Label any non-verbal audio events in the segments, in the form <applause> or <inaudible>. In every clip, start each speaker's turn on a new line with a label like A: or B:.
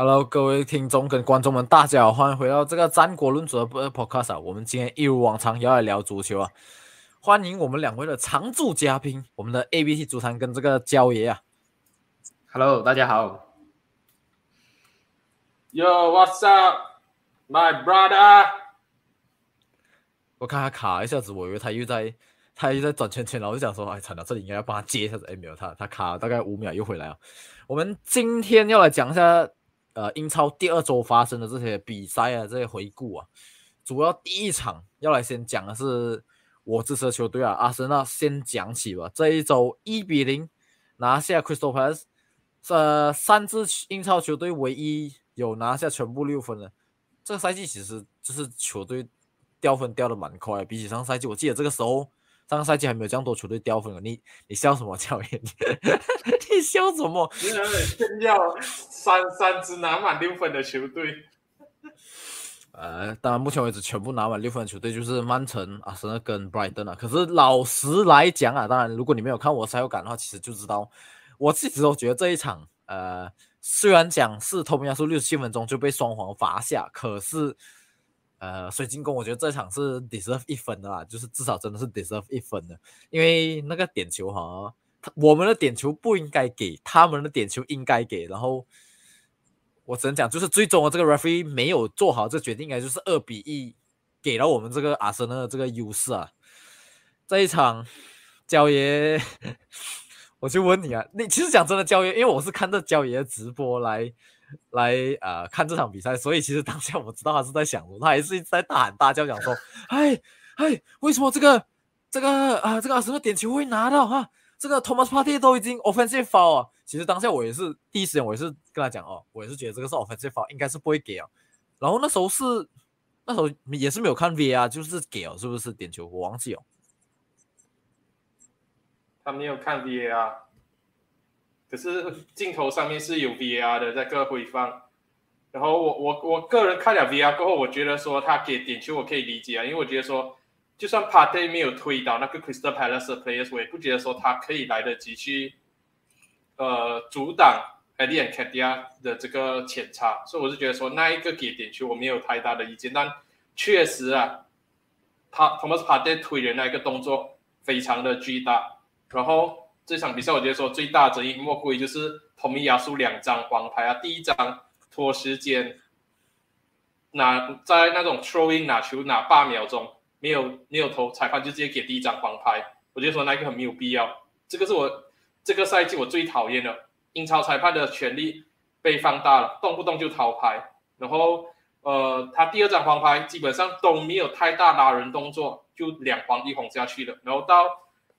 A: Hello，各位听众跟观众们，大家好，欢迎回到这个战国论足的 Podcast 啊。我们今天一如往常要来聊足球啊，欢迎我们两位的常驻嘉宾，我们的 ABT 足坛跟这个焦爷啊。
B: Hello，大家好。
C: Yo, what's up, my brother？
A: 我看他卡一下子，我以为他又在他又在转圈圈，然后我就想说，哎，惨了，这里应该要帮他接一下子。哎，没有，他他卡了大概五秒又回来了。我们今天要来讲一下，呃，英超第二周发生的这些比赛啊，这些回顾啊。主要第一场要来先讲的是我支持的球队啊，阿森纳先讲起吧。这一周一比零拿下 Crystal Palace，呃，三支英超球队唯一有拿下全部六分的。这个赛季其实就是球队掉分掉的蛮快，比起上赛季，我记得这个时候上个赛季还没有这样多球队掉分了。你你笑什么，教练？你笑什么？<laughs>
C: 炫耀 <laughs> 三三支拿满六分的球队。
A: 呃，当然，目前为止全部拿满六分的球队就是曼城、阿森纳跟 Brighton 啊。可是老实来讲啊，当然，如果你没有看我赛后感的话，其实就知道，我自己都觉得这一场，呃，虽然讲是托米亚苏六十七分钟就被双黄罚下，可是，呃，水晶宫我觉得这场是 deserve 一分的啦，就是至少真的是 deserve 一分的，因为那个点球哈，我们的点球不应该给，他们的点球应该给，然后。我只能讲，就是最终的这个 referee 没有做好这决定，应该就是二比一给了我们这个阿森纳的这个优势啊。这一场，焦爷，<laughs> 我就问你啊，你其实讲真的，焦爷，因为我是看着焦爷的直播来来呃看这场比赛，所以其实当下我知道他是在想什么，他还是一直在大喊大叫讲说，哎哎，为什么这个这个啊这个阿森纳点球会拿到哈？这个 Thomas Party 都已经 offensive foul 啊，其实当下我也是第一时间我也是跟他讲哦，我也是觉得这个是 offensive foul，应该是不会给啊。然后那时候是那时候也是没有看 VAR，就是给哦，是不是点球？我忘记哦。
C: 他没有看 VAR，可是镜头上面是有 VR 的，在个回放。然后我我我个人看了 VR 过后，我觉得说他给点球我可以理解啊，因为我觉得说。就算 Partey 没有推倒那个 Crystal Palace 的 players，我也不觉得说他可以来得及去，呃，阻挡 Eddie and k a t i a 的这个前插，所以我是觉得说那一个给点球我没有太大的意见，但确实啊，他 Thomas Partey 推人那一个动作非常的巨大，然后这场比赛我觉得说最大的争议莫过于就是同一亚输两张黄牌啊，第一张拖时间，拿在那种 throwing 拿球拿八秒钟。没有没有投，裁判就直接给第一张黄牌，我就说那个很没有必要。这个是我这个赛季我最讨厌的，英超裁判的权力被放大了，动不动就掏牌。然后呃，他第二张黄牌基本上都没有太大拉人动作，就两黄一红下去了。然后到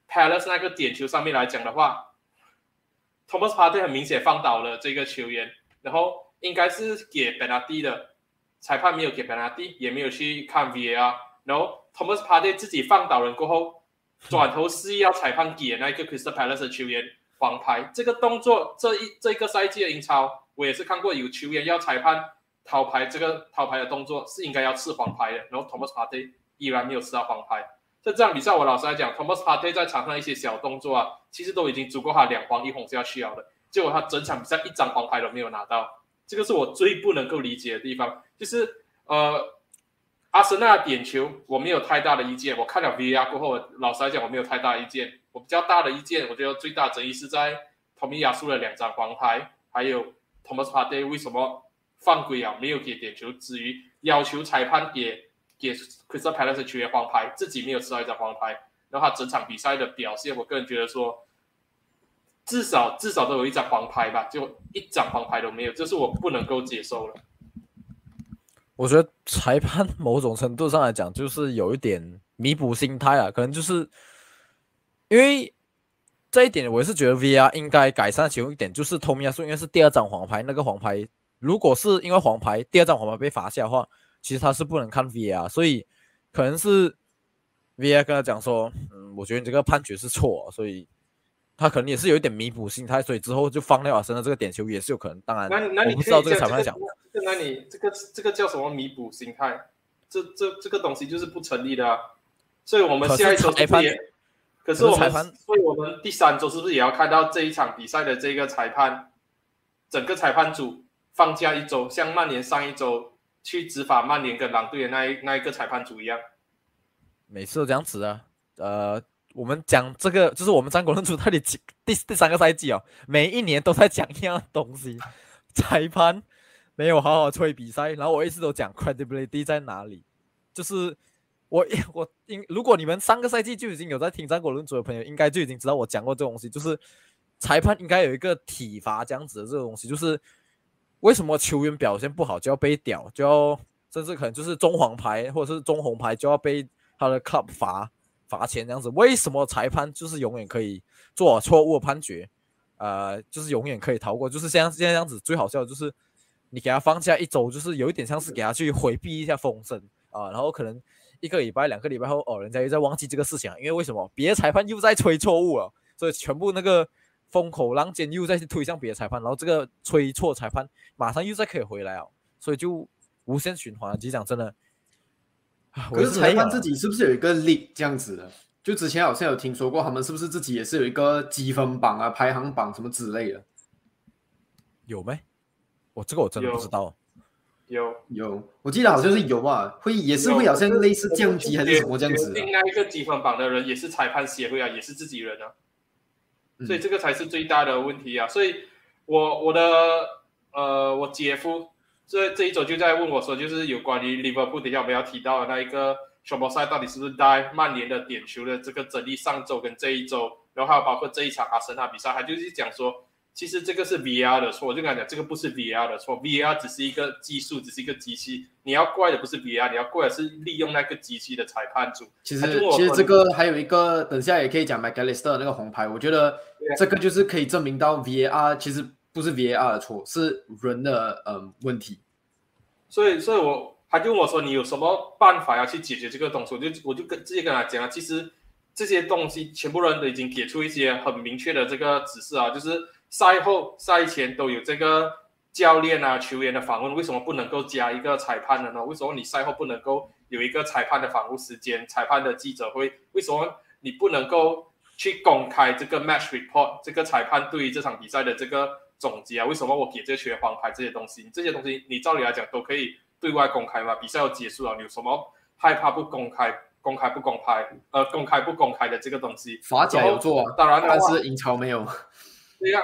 C: Palace 那个点球上面来讲的话，Thomas Partey 很明显放倒了这个球员，然后应该是给 b e n a d 的，裁判没有给 b e n a d 也没有去看 VAR，然后。Thomas Partey 自己放倒人过后，转头示意要裁判给那个 Crystal Palace 的球员黄牌。这个动作，这一这个赛季的英超，我也是看过有球员要裁判掏牌，这个掏牌的动作是应该要吃黄牌的。然后 Thomas Partey 依然没有吃到黄牌。在这场比赛，我老实来讲，Thomas Partey 在场上一些小动作啊，其实都已经足够他两黄一红是要去了的。结果他整场比赛一张黄牌都没有拿到，这个是我最不能够理解的地方。就是呃。阿森纳点球我没有太大的意见，我看了 VAR 过后，老实来讲我没有太大意见。我比较大的意见，我觉得最大争议是在托米亚输了两张黄牌，还有 Thomas Partey 为什么犯规啊，没有给点球，至于要求裁判给给 Crystal Palace 球员黄牌，自己没有吃到一张黄牌，然后他整场比赛的表现，我个人觉得说，至少至少都有一张黄牌吧，就一张黄牌都没有，这是我不能够接受了。
A: 我觉得裁判某种程度上来讲，就是有一点弥补心态啊，可能就是因为这一点，我是觉得 VR 应该改善其中一点，就是托米亚说应该是第二张黄牌，那个黄牌如果是因为黄牌第二张黄牌被罚下的话，其实他是不能看 VR，所以可能是 VR 跟他讲说，嗯，我觉得你这个判决是错，所以他可能也是有一点弥补心态，所以之后就放掉阿森纳这个点球也是有可能。当然，
C: 那那你
A: 不知道这个裁判讲。
C: 那你这个这个叫什么弥补心态？这这这个东西就是不成立的啊！所以我们下一周是不是也？可是我们，所以我们第三周是不是也要看到这一场比赛的这个裁判，整个裁判组放假一周，像曼联上一周去执法曼联跟狼队的那一那一个裁判组一样。
A: 每次都这样子啊，呃，我们讲这个就是我们张国论主到底几 <laughs> 第第三个赛季哦，每一年都在讲一样东西，<laughs> 裁判没有好好吹比赛，然后我一直都讲 credibility 在哪里，就是我 <laughs> 我应如果你们上个赛季就已经有在听张国论组的朋友，应该就已经知道我讲过这东西，就是裁判应该有一个体罚这样子的这个东西，就是为什么球员表现不好就要被屌，就要甚至可能就是中黄牌或者是中红牌就要被。他的 club 罚罚钱这样子，为什么裁判就是永远可以做错误的判决？呃，就是永远可以逃过，就是像现在这样子。最好笑的就是你给他放假一周，就是有一点像是给他去回避一下风声啊。然后可能一个礼拜、两个礼拜后，哦，人家又在忘记这个事情，因为为什么别的裁判又在吹错误了，所以全部那个风口浪尖又再推向别的裁判，然后这个吹错裁判马上又再可以回来哦，所以就无限循环。其实讲真的。
B: 可是裁判自己是不是有一个 league 这样子的？就之前好像有听说过，他们是不是自己也是有一个积分榜啊、排行榜什么之类的？
A: 有没？我这个我真的不知道。
C: 有
B: 有，我记得好像是有啊，会也是会好像类似降级还是什么这样子。
C: 另外一个积分榜的人也是裁判协会啊，也是自己人啊，所以这个才是最大的问题啊！所以我我的呃，我姐夫。这这一周就在问我说，就是有关于 Liverpool 等下我们要提到的那一个什么赛到底是不是带曼联的点球的这个争议，上周跟这一周，然后还有包括这一场阿森纳比赛，他就是讲说，其实这个是 VR 的错。我就跟他讲，这个不是 VR 的错，VR 只是一个技术，只是一个机器，你要怪的不是 VR，你要怪的是利用那个机器的裁判组。
B: 其实其实这个还有一个，等下也可以讲 McAllister 那个红牌，我觉得这个就是可以证明到 VR 其实。不是 VAR 的错，是人的嗯问题。
C: 所以，所以我他就问我说：“你有什么办法要去解决这个东西？”我就我就跟直接跟他讲啊，其实这些东西全部人都已经给出一些很明确的这个指示啊，就是赛后、赛前都有这个教练啊、球员的访问，为什么不能够加一个裁判的呢？为什么你赛后不能够有一个裁判的访问时间、裁判的记者会？为什么你不能够去公开这个 match report？这个裁判对于这场比赛的这个？总结啊，为什么我给这个球员黄牌这些东西？这些东西你照理来讲都可以对外公开嘛？比赛要结束了，你有什么害怕不公开？公开不公开？呃，公开不公开的这个东西？
B: 法甲有做，
C: 当然，
B: 但是英超没有。
C: 对呀，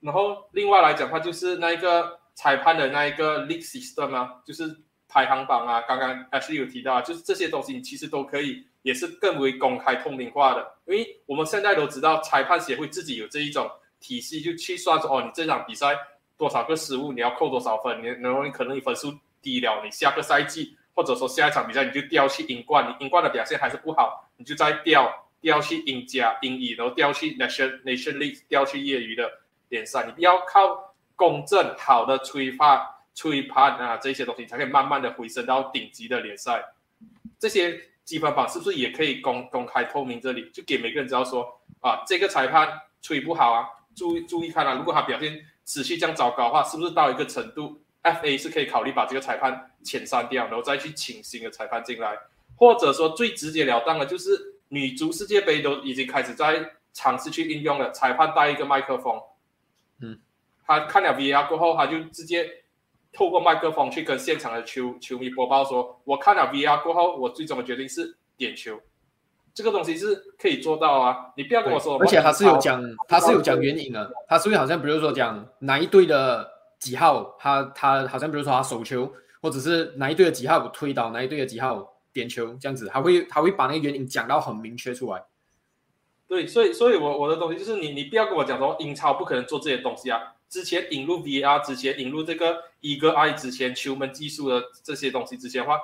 C: 然后另外来讲的话，就是那一个裁判的那一个 league system 啊，就是排行榜啊，刚刚 Ashley 有提到，就是这些东西你其实都可以，也是更为公开透明化的，因为我们现在都知道裁判协会自己有这一种。体系就去算说哦，你这场比赛多少个失误，你要扣多少分？你然后你可能你分数低了，你下个赛季或者说下一场比赛你就掉去英冠，你英冠的表现还是不好，你就再掉掉去英甲、英乙，然后掉去 Nation Nation League，掉去业余的联赛。你不要靠公正好的吹发吹判啊这些东西，才可以慢慢的回升到顶级的联赛。这些积分榜是不是也可以公公开透明？这里就给每个人知道说啊，这个裁判吹不好啊。注意注意看啊！如果他表现持续这样糟糕的话，是不是到一个程度，FA 是可以考虑把这个裁判遣散掉，然后再去请新的裁判进来，或者说最直截了当的，就是女足世界杯都已经开始在尝试去应用了，裁判带一个麦克风，
B: 嗯，
C: 他看了 VR 过后，他就直接透过麦克风去跟现场的球球迷播报说：“我看了 VR 过后，我最终的决定是点球。”这个东西是可以做到啊！你不要跟我说，
B: 而且他是有讲，他是有讲原因的。他是不是好像比如说讲哪一队的几号，他他好像比如说他手球，或者是哪一队的几号推倒哪一队的几号点球这样子，他会他会把那个原因讲到很明确出来。
C: 对，所以所以我我的东西就是你你不要跟我讲说英超不可能做这些东西啊！之前引入 VR 之前引入这个一个 I 之前球门技术的这些东西之前的话。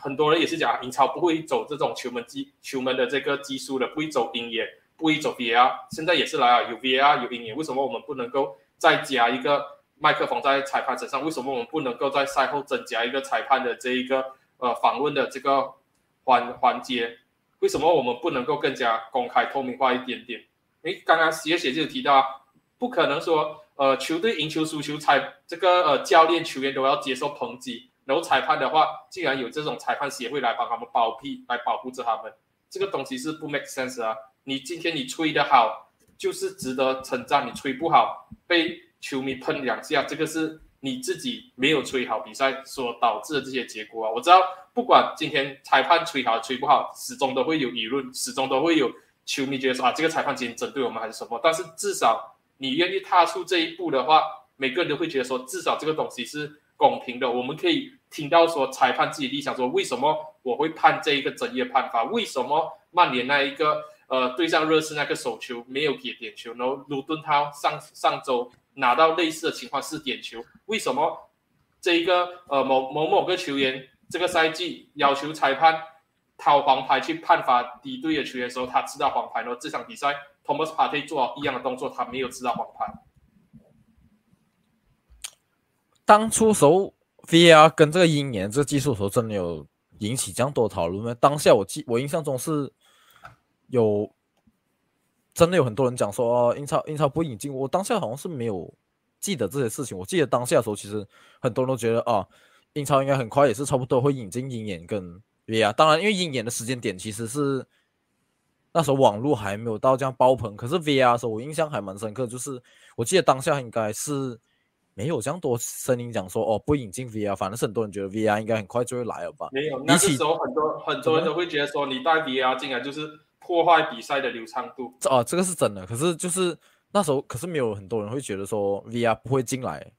C: 很多人也是讲英超不会走这种球门技球门的这个技术的，不会走鹰眼，不会走 VR。现在也是来啊，有 VR 有鹰眼，为什么我们不能够再加一个麦克风在裁判身上？为什么我们不能够在赛后增加一个裁判的这一个呃访问的这个环环节？为什么我们不能够更加公开透明化一点点？诶，刚刚写写就提到，不可能说呃球队赢球输球，裁这个呃教练球员都要接受抨击。然后裁判的话，竟然有这种裁判协会来帮他们包庇，来保护着他们，这个东西是不 make sense 啊！你今天你吹得好，就是值得称赞；你吹不好，被球迷喷两下，这个是你自己没有吹好比赛所导致的这些结果啊。我知道，不管今天裁判吹好吹不好，始终都会有舆论，始终都会有球迷觉得说啊，这个裁判今天针对我们还是什么。但是至少你愿意踏出这一步的话，每个人都会觉得说，至少这个东西是公平的。我们可以听到说裁判自己立场，说为什么我会判这一个争议判罚？为什么曼联那一个呃对上热刺那个手球没有给点球？然后鲁顿他上上周。拿到类似的情况是点球，为什么这一个呃某某某个球员这个赛季要求裁判掏黄牌去判罚敌对的球员的时候，他知道黄牌呢？这场比赛 Thomas Partey 做一样的动作，他没有知道黄牌。
A: 当初时候 VR 跟这个鹰眼这个技术时候，真的有引起这样多讨论吗？当下我记我印象中是有。真的有很多人讲说哦，英超英超不引进，我当下好像是没有记得这些事情。我记得当下的时候，其实很多人都觉得啊，英超应该很快也是差不多会引进鹰眼跟 VR。当然，因为鹰眼的时间点其实是那时候网络还没有到这样爆棚。可是 VR 的时候，我印象还蛮深刻，就是我记得当下应该是没有这样多声音讲说哦不引进 VR，反正是很多人觉得 VR 应该很快就会来了吧。
C: 没有，那时候很多很多人都会觉得说你带 VR 进来就是。破坏比赛的流畅度
A: 哦，这个是真的。可是就是那时候，可是没有很多人会觉得说 VR 不会进来。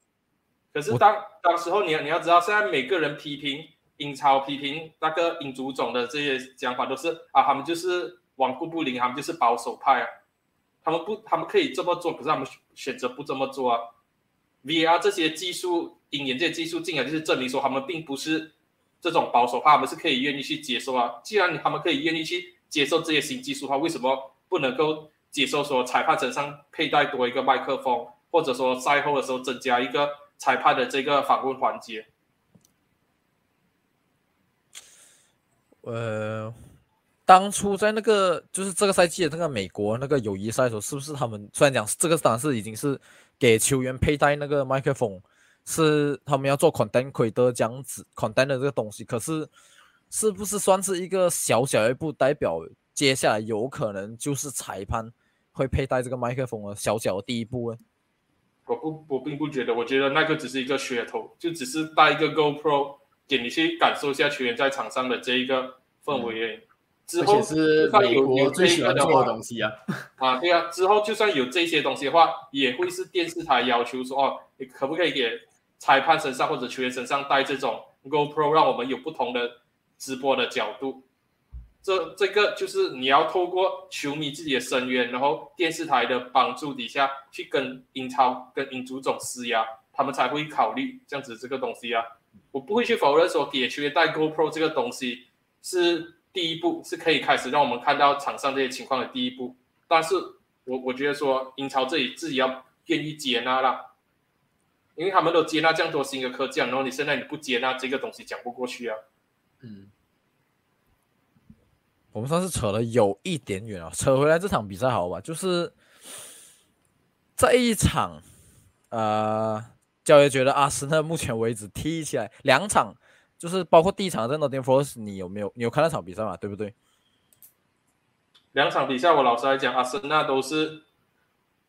C: 可是当当时候，你你要知道，现在每个人批评英超、批评那个英足总的这些讲法，都是啊，他们就是顽固不灵，他们就是保守派啊。他们不，他们可以这么做，可是他们选择不这么做啊。VR 这些技术，鹰眼这些技术进来，就是证明说他们并不是这种保守派，他们是可以愿意去接受啊。既然他们可以愿意去。接受这些新技术的话，为什么不能够接受说裁判身上佩戴多一个麦克风，或者说赛后的时候增加一个裁判的这个访问环节？
A: 呃，当初在那个就是这个赛季的那个美国那个友谊赛的时候，是不是他们虽然讲这个当然是已经是给球员佩戴那个麦克风，是他们要做 content 的这样子 content 的这个东西，可是。是不是算是一个小小一步，代表接下来有可能就是裁判会佩戴这个麦克风的小小的第一步呢？
C: 我不，我并不觉得，我觉得那个只是一个噱头，就只是带一个 GoPro 给你去感受一下球员在场上的这一个氛围。之后
B: 是美国最喜欢做的东西啊！<laughs>
C: 啊，对啊，之后就算有这些东西的话，也会是电视台要求说哦，你可不可以给裁判身上或者球员身上带这种 GoPro，让我们有不同的。直播的角度，这这个就是你要透过球迷自己的声援，然后电视台的帮助底下去跟英超、跟英足总施压，他们才会考虑这样子这个东西啊。我不会去否认说给球员带 GoPro 这个东西是第一步，是可以开始让我们看到场上这些情况的第一步。但是我我觉得说英超这里自己要愿意接纳啦，因为他们都接纳这样多新的科技，然后你现在你不接纳这个东西讲不过去啊。嗯，
A: 我们算是扯了有一点远啊，扯回来这场比赛好吧？就是这一场，呃，教练觉得阿森纳目前为止踢起来两场，就是包括第一场在诺丁汉 Forest，你有没有你有看那场比赛嘛？对不对？
C: 两场比赛，我老实来讲，阿森纳都是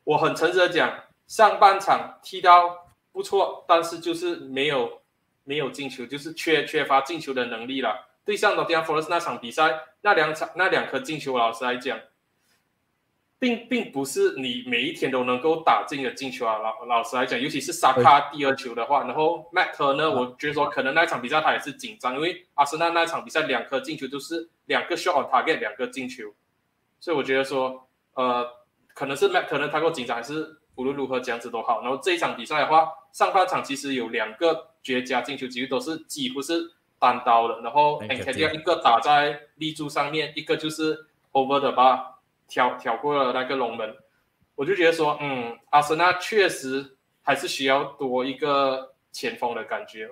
C: 我很诚实的讲，上半场踢到不错，但是就是没有。没有进球，就是缺缺乏进球的能力了。对上诺丁汉 Forest 那场比赛，那两场那两颗进球，老实来讲，并并不是你每一天都能够打进的进球啊。老老实来讲，尤其是萨卡第二球的话，然后 Matt 呢，我觉得说可能那场比赛他也是紧张，因为阿森纳那场比赛两颗进球都是两个 shot on target，两个进球，所以我觉得说，呃，可能是 Matt 呢他够紧张，还是无论如何这样子都好。然后这一场比赛的话，上半场其实有两个。绝佳进球几率都是几乎是单刀的，然后 n k 一个打在立柱上面，一个就是 over the bar，挑挑过了那个龙门，我就觉得说，嗯，阿森纳确实还是需要多一个前锋的感觉。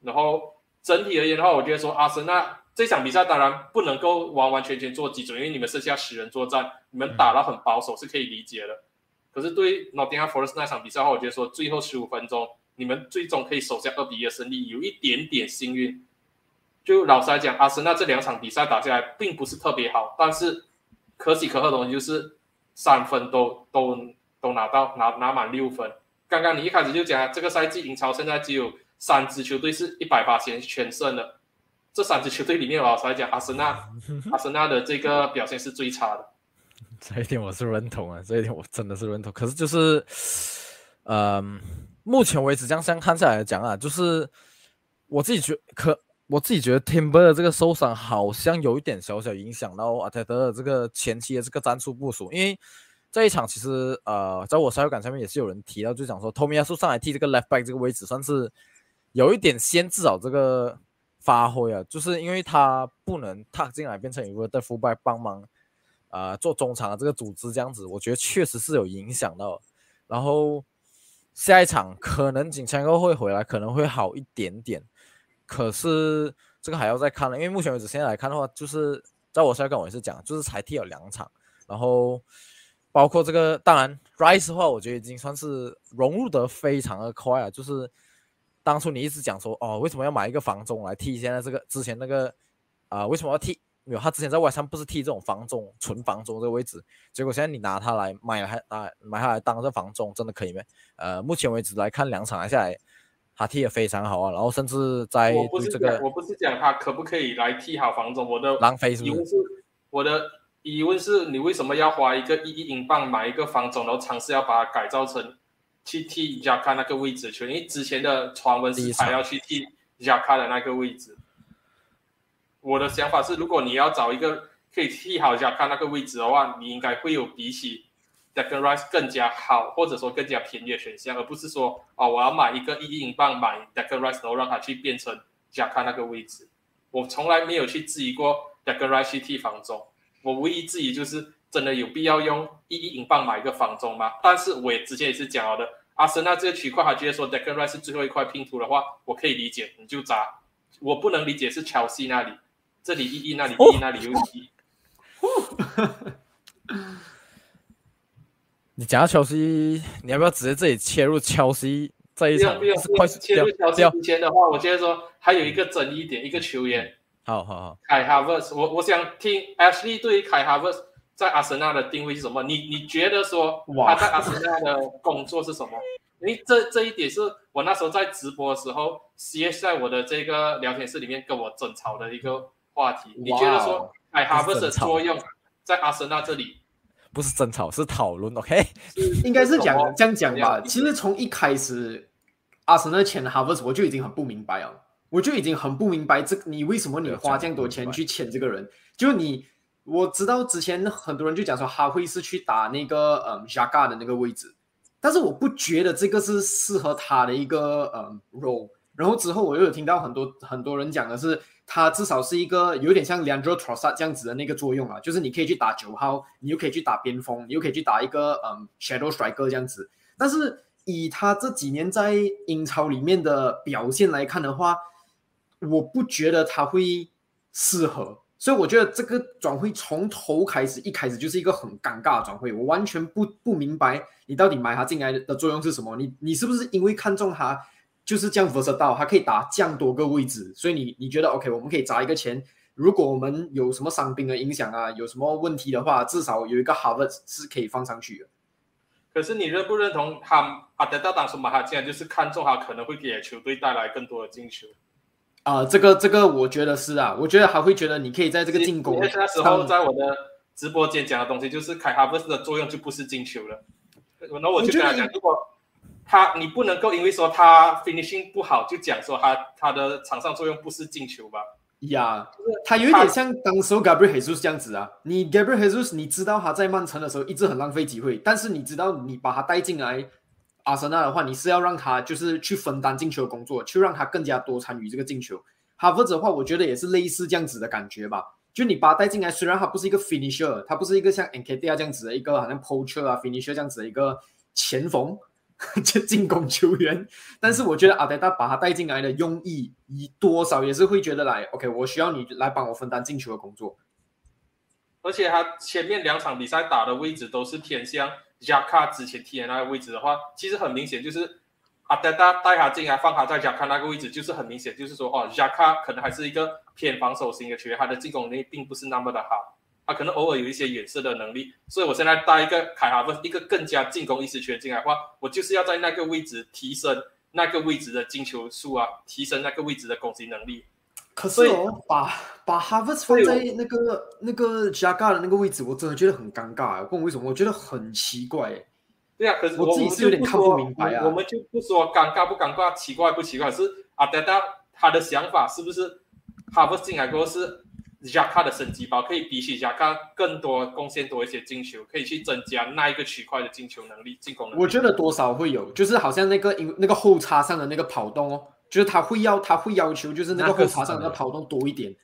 C: 然后整体而言的话，我觉得说阿森纳这场比赛当然不能够完完全全做基准，因为你们剩下十人作战，你们打得很保守是可以理解的。可是对 Nottingham Forest 那场比赛的话，我觉得说最后十五分钟。你们最终可以守下二比一的胜利，有一点点幸运。就老实来讲，阿森纳这两场比赛打下来并不是特别好，但是可喜可贺的东西就是三分都都都拿到拿拿满六分，刚刚你一开始就讲，这个赛季英超现在只有三支球队是一百八千全胜的，这三支球队里面，老实来讲，阿森纳，<laughs> 阿森纳的这个表现是最差的。
A: 这一点我是认同啊，这一点我真的是认同。可是就是，嗯，目前为止这样相看下来讲啊，就是我自己觉可。我自己觉得 Timber 的这个受伤好像有一点小小影响到阿泰德的这个前期的这个战术部署，因为这一场其实呃，在我赛后感上面也是有人提到，就讲说托米亚苏上来替这个 Left Back 这个位置算是有一点先至少这个发挥啊，就是因为他不能踏进来变成一个的 Full Back 帮忙啊做中场的这个组织这样子，我觉得确实是有影响到。然后下一场可能锦强哥会回来，可能会好一点点。可是这个还要再看了，因为目前为止现在来看的话，就是在我现在跟我也是讲，就是才踢了两场，然后包括这个，当然 Rice 的话，我觉得已经算是融入得非常的快了。就是当初你一直讲说，哦，为什么要买一个防中来踢？现在这个之前那个啊，为什么要踢？没有，他之前在外上不是踢这种防中，纯防中这个位置，结果现在你拿他来买还啊买他来当这防中，真的可以吗？呃，目前为止来看两场下来。他踢的非常好啊，然后甚至在这个，
C: 我不是讲他可不可以来踢好防中，我的
A: 浪费
C: 疑问是，我的疑问是你为什么要花一个一亿英镑买一个防中，然后尝试要把它改造成去踢加卡那个位置去？因为之前的传闻是他要去踢加卡的那个位置。我的想法是，如果你要找一个可以踢好加卡那个位置的话，你应该会有比起。Declan Rice 更加好，或者说更加便宜的选项，而不是说哦，我要买一个一亿英镑买 Declan Rice，然后让它去变成加卡那个位置。我从来没有去质疑过 Declan Rice 去替房中，我唯一质疑就是真的有必要用一亿英镑买一个房中吗？但是我也之前也是讲好的，阿森纳这个区块，他直接说 Declan Rice 是最后一块拼图的话，我可以理解，你就砸。我不能理解是乔西那里，这里一亿，那里一亿，那里又一亿。
A: 你讲到乔西，你要不要直接这里切入乔西这一场？
C: 不用不用，切入乔西之前的话，我觉得说还有一个争议点，一个球员。
A: 好好好，
C: 凯哈弗斯，我我想听 Ashley 对于凯哈弗斯在阿森纳的定位是什么？你你觉得说他在阿森纳的工作是什么？因为这这一点是我那时候在直播的时候，CS 在我的这个聊天室里面跟我争吵的一个话题。你觉得说凯哈弗斯的作用在阿森纳这里？
A: 不是争吵，是讨论。OK，
B: 应该是讲这样讲吧。其实从一开始，阿森纳签哈弗斯，我就已经很不明白了。我就已经很不明白，这你为什么你花这样多钱去签这个人？就你，我知道之前很多人就讲说哈会是去打那个嗯 Jaga 的那个位置，但是我不觉得这个是适合他的一个嗯 role。然后之后我又有听到很多很多人讲的是。他至少是一个有点像 Leandro t r o s a 这样子的那个作用啊，就是你可以去打九号，你又可以去打边锋，你又可以去打一个嗯 Shadow Striker 这样子。但是以他这几年在英超里面的表现来看的话，我不觉得他会适合，所以我觉得这个转会从头开始一开始就是一个很尴尬的转会，我完全不不明白你到底买他进来的作用是什么？你你是不是因为看中他？就是这样 versatile，它可以打这样多个位置，所以你你觉得 OK？我们可以砸一个钱，如果我们有什么伤病的影响啊，有什么问题的话，至少有一个 Harvard 是可以放上去的。
C: 可是你认不认同他阿德达当初买他进来就是看中他可能会给球队带来更多的进球？
B: 啊，这个这个我觉得是啊，我觉得还会觉得你可以在这个进攻。
C: 那时候在我的直播间讲的东西就是凯哈弗斯的作用就不是进球了，那我就跟他讲，如果。他，你不能够因为说他 finishing 不好就讲说他他的场上作用不是进球吧？
B: 呀，他有一点像当时 Gabriel Jesus 这样子啊。你 Gabriel Jesus，你知道他在曼城的时候一直很浪费机会，但是你知道你把他带进来阿森纳的话，你是要让他就是去分担进球的工作，去让他更加多参与这个进球。哈弗兹的话，我觉得也是类似这样子的感觉吧。就你把他带进来，虽然他不是一个 finisher，他不是一个像 Nketiah 这样子的一个好像 poacher 啊 finisher 这样子的一个前锋。<laughs> 就进攻球员，但是我觉得阿德达把他带进来的用意，以多少也是会觉得来，OK，我需要你来帮我分担进球的工作。
C: 而且他前面两场比赛打的位置都是偏向加卡之前踢的那个位置的话，其实很明显就是阿德达带他进来放他在加卡那个位置，就是很明显就是说哦，加卡可能还是一个偏防守型的球员，他的进攻能力并不是那么的好。他可能偶尔有一些远射的能力，所以我现在带一个凯哈弗，一个更加进攻意识圈进来的话，我就是要在那个位置提升那个位置的进球数啊，提升那个位置的攻击能力。
B: 可是哦，把把哈弗放在那个那个加嘎的那个位置，我真的觉得很尴尬。问我为什么？我觉得很奇怪。
C: 对啊，可是
B: 我自己是有点看不明白啊。
C: 我们就不说尴尬不尴尬，奇怪不奇怪，是阿德达他的想法是不是哈弗进来过后是加卡的升级包，可以比起加卡更多贡献多一些进球，可以去增加那一个区块的进球能力、进攻能力。
B: 我觉得多少会有，就是好像那个因那个后插上的那个跑动哦。就是他会要，他会要求，就是那个后插上的跑动多一点。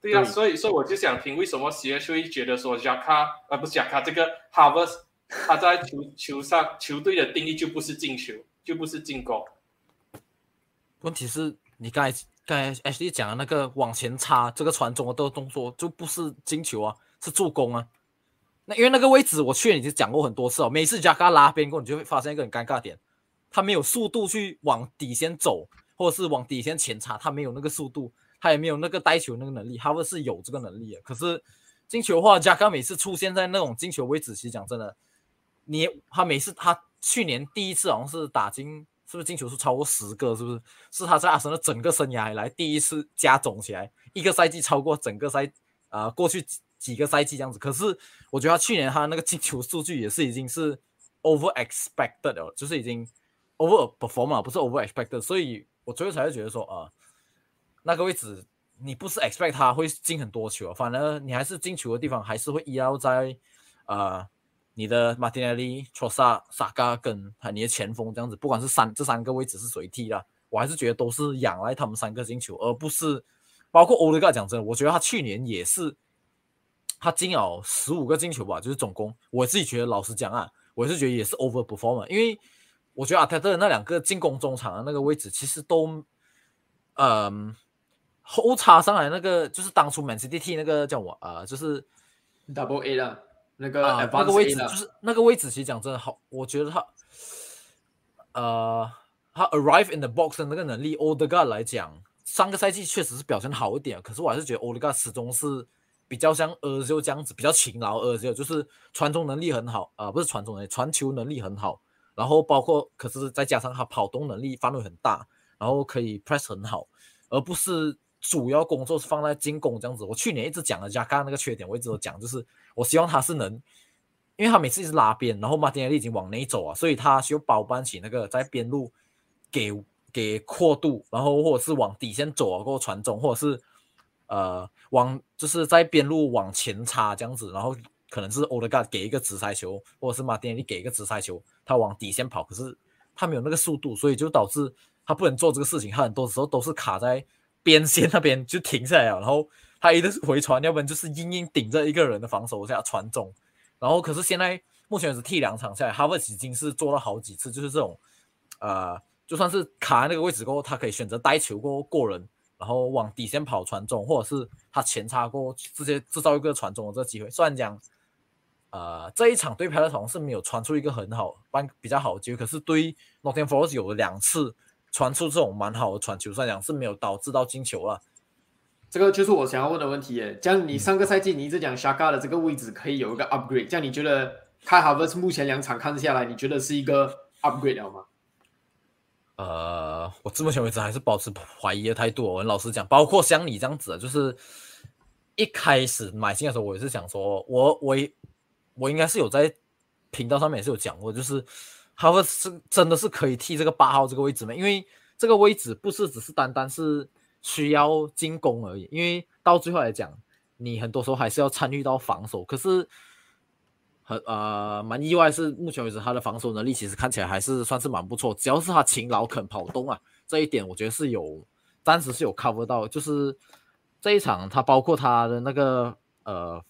C: 对呀，所以说我就想听为什么 C H 会觉得说贾卡，呃，不是贾卡，这个 Harvest 他在球球上球队的定义就不是进球，就不是进攻。
A: 问题是你刚才刚才 H D 讲的那个往前插这个传中的动作就不是进球啊，是助攻啊。那因为那个位置我去年已经讲过很多次哦，每次贾卡拉边过，你就会发现一个很尴尬点，他没有速度去往底线走。或者是往底线前插，他没有那个速度，他也没有那个带球那个能力。哈弗是有这个能力的，可是进球的话，加卡每次出现在那种进球位置，其实讲真的，你他每次他去年第一次好像是打进，是不是进球数超过十个？是不是？是他在阿森纳整个生涯以来第一次加总起来，一个赛季超过整个赛啊过去几个赛季这样子。可是我觉得他去年他那个进球数据也是已经是 over expected 了，就是已经 over perform 不是 over expected，所以。我最后才会觉得说啊，那个位置你不是 expect 他会进很多球，反而你还是进球的地方还是会依赖在啊你的马丁内利、托萨、萨嘎跟你的前锋这样子，不管是三这三个位置是谁踢的，我还是觉得都是仰赖他们三个进球，而不是包括欧德盖。讲真的，我觉得他去年也是他进了十五个进球吧，就是总共我自己觉得，老实讲啊，我是觉得也是 over perform，因为。我觉得阿泰特那两个进攻中场的那个位置，其实都，嗯，后插上来那个就是当初 Man City 那个叫我啊，就是
B: Double A 了那个
A: 那个位置，就是那个位置，其实讲真的好，我觉得他，呃，他 Arrive in the box 的那个能力 o d e g a r 来讲，上个赛季确实是表现好一点，可是我还是觉得 o d e g a r 始终是比较像 a z 这样子，比较勤劳 a z 就是传中能力很好啊，不是传中能力，传球能力很好。然后包括，可是再加上他跑动能力范围很大，然后可以 press 很好，而不是主要工作是放在进攻这样子。我去年一直讲的加刚那个缺点，我一直都讲，就是我希望他是能，因为他每次一直拉边，然后马丁内利已经往内走啊，所以他需要包办起那个在边路给给阔度，然后或者是往底线走啊，或传中，或者是呃往就是在边路往前插这样子，然后可能是欧德加给一个直塞球，或者是马丁内利给一个直塞球。他往底线跑，可是他没有那个速度，所以就导致他不能做这个事情。他很多时候都是卡在边线那边就停下来了，然后他一定是回传，要不然就是硬硬顶着一个人的防守下传中。然后可是现在目前是踢两场下来，哈弗已经是做了好几次，就是这种呃，就算是卡在那个位置过后，他可以选择带球过过人，然后往底线跑传中，或者是他前插过直接制造一个传中的这个机会。虽然讲。呃，这一场对派的同是没有传出一个很好、般比较好的机会，可是对 Nottingham Forest 有两次传出这种蛮好的传球，算讲是没有导致到进球了。
B: 这个就是我想要问的问题耶。这样你上个赛季你一直讲 Shaka 的这个位置可以有一个 upgrade，这样你觉得开 Harvest 目前两场看下来，你觉得是一个 upgrade 了吗？
A: 呃，我至目前为止还是保持怀疑的态度。我老实讲，包括像你这样子，就是一开始买进的时候，我也是想说，我我。我应该是有在频道上面也是有讲过，就是哈弗是真的是可以替这个八号这个位置吗？因为这个位置不是只是单单是需要进攻而已，因为到最后来讲，你很多时候还是要参与到防守。可是很呃蛮意外是目前为止他的防守能力其实看起来还是算是蛮不错，只要是他勤劳肯跑动啊，这一点我觉得是有暂时是有 cover 到，就是这一场他包括他的那个呃。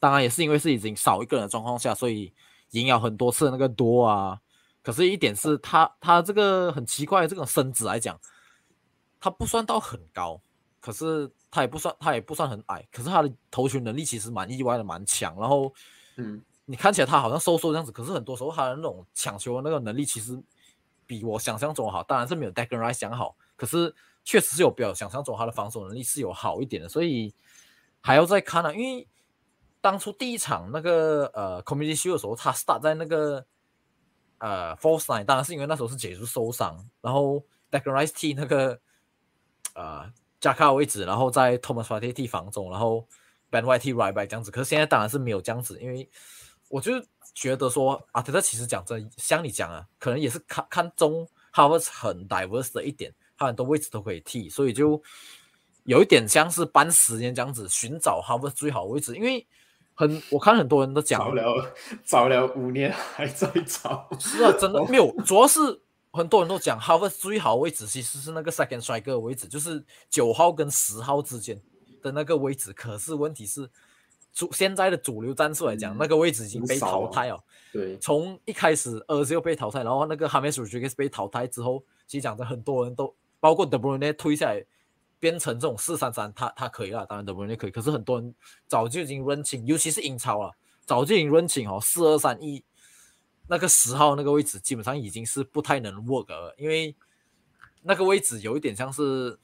A: 当然也是因为是已经少一个人的状况下，所以赢了很多次那个多啊。可是，一点是他他这个很奇怪，这种身子来讲，他不算到很高，可是他也不算他也不算很矮。可是他的投球能力其实蛮意外的，蛮强。然后，嗯，你看起来他好像瘦瘦这样子，可是很多时候他的那种抢球的那个能力其实比我想象中好。当然是没有 Declan Rice 想好，可是确实是有比想象中他的防守能力是有好一点的。所以还要再看啊，因为。当初第一场那个呃 Community Shield 的时候，他 start 在那个呃 False Nine，当然是因为那时候是解除受伤，然后 Declan Rice 替那个呃加卡位置，然后在 Thomas Partey 替防中，然后 Ben White 替 Right back 这样子。可是现在当然是没有这样子，因为我就觉得说阿特特其实讲真，像你讲啊，可能也是看看中 Harvard 很 diverse 的一点，他很多位置都可以替，所以就有一点像是搬时间这样子寻找 Harvard 最好的位置，因为很我看很多人都讲
B: 找了找了五年还在找，
A: 是啊，真的没有，主要是很多人都讲 Harvard 最好的位置其实是那个 second striker 的位置，就是九号跟十号之间的那个位置。可是问题是，主现在的主流战术来讲，
B: 嗯
A: 那个位置已经被淘汰了。
B: 对，
A: 从一开始 z i l 被淘汰，然后那个 James Rodriguez 被淘汰之后，其实讲的，很多人都包括 De Bruyne 推下来变成这种四三三，他他可以了，当然 De Bruyne 可以，可是很多人早就已经认清，尤其是英超了，早就已经认清哦，四二三一那个十号那个位置基本上已经是不太能 work 了，因为那个位置有一点像是。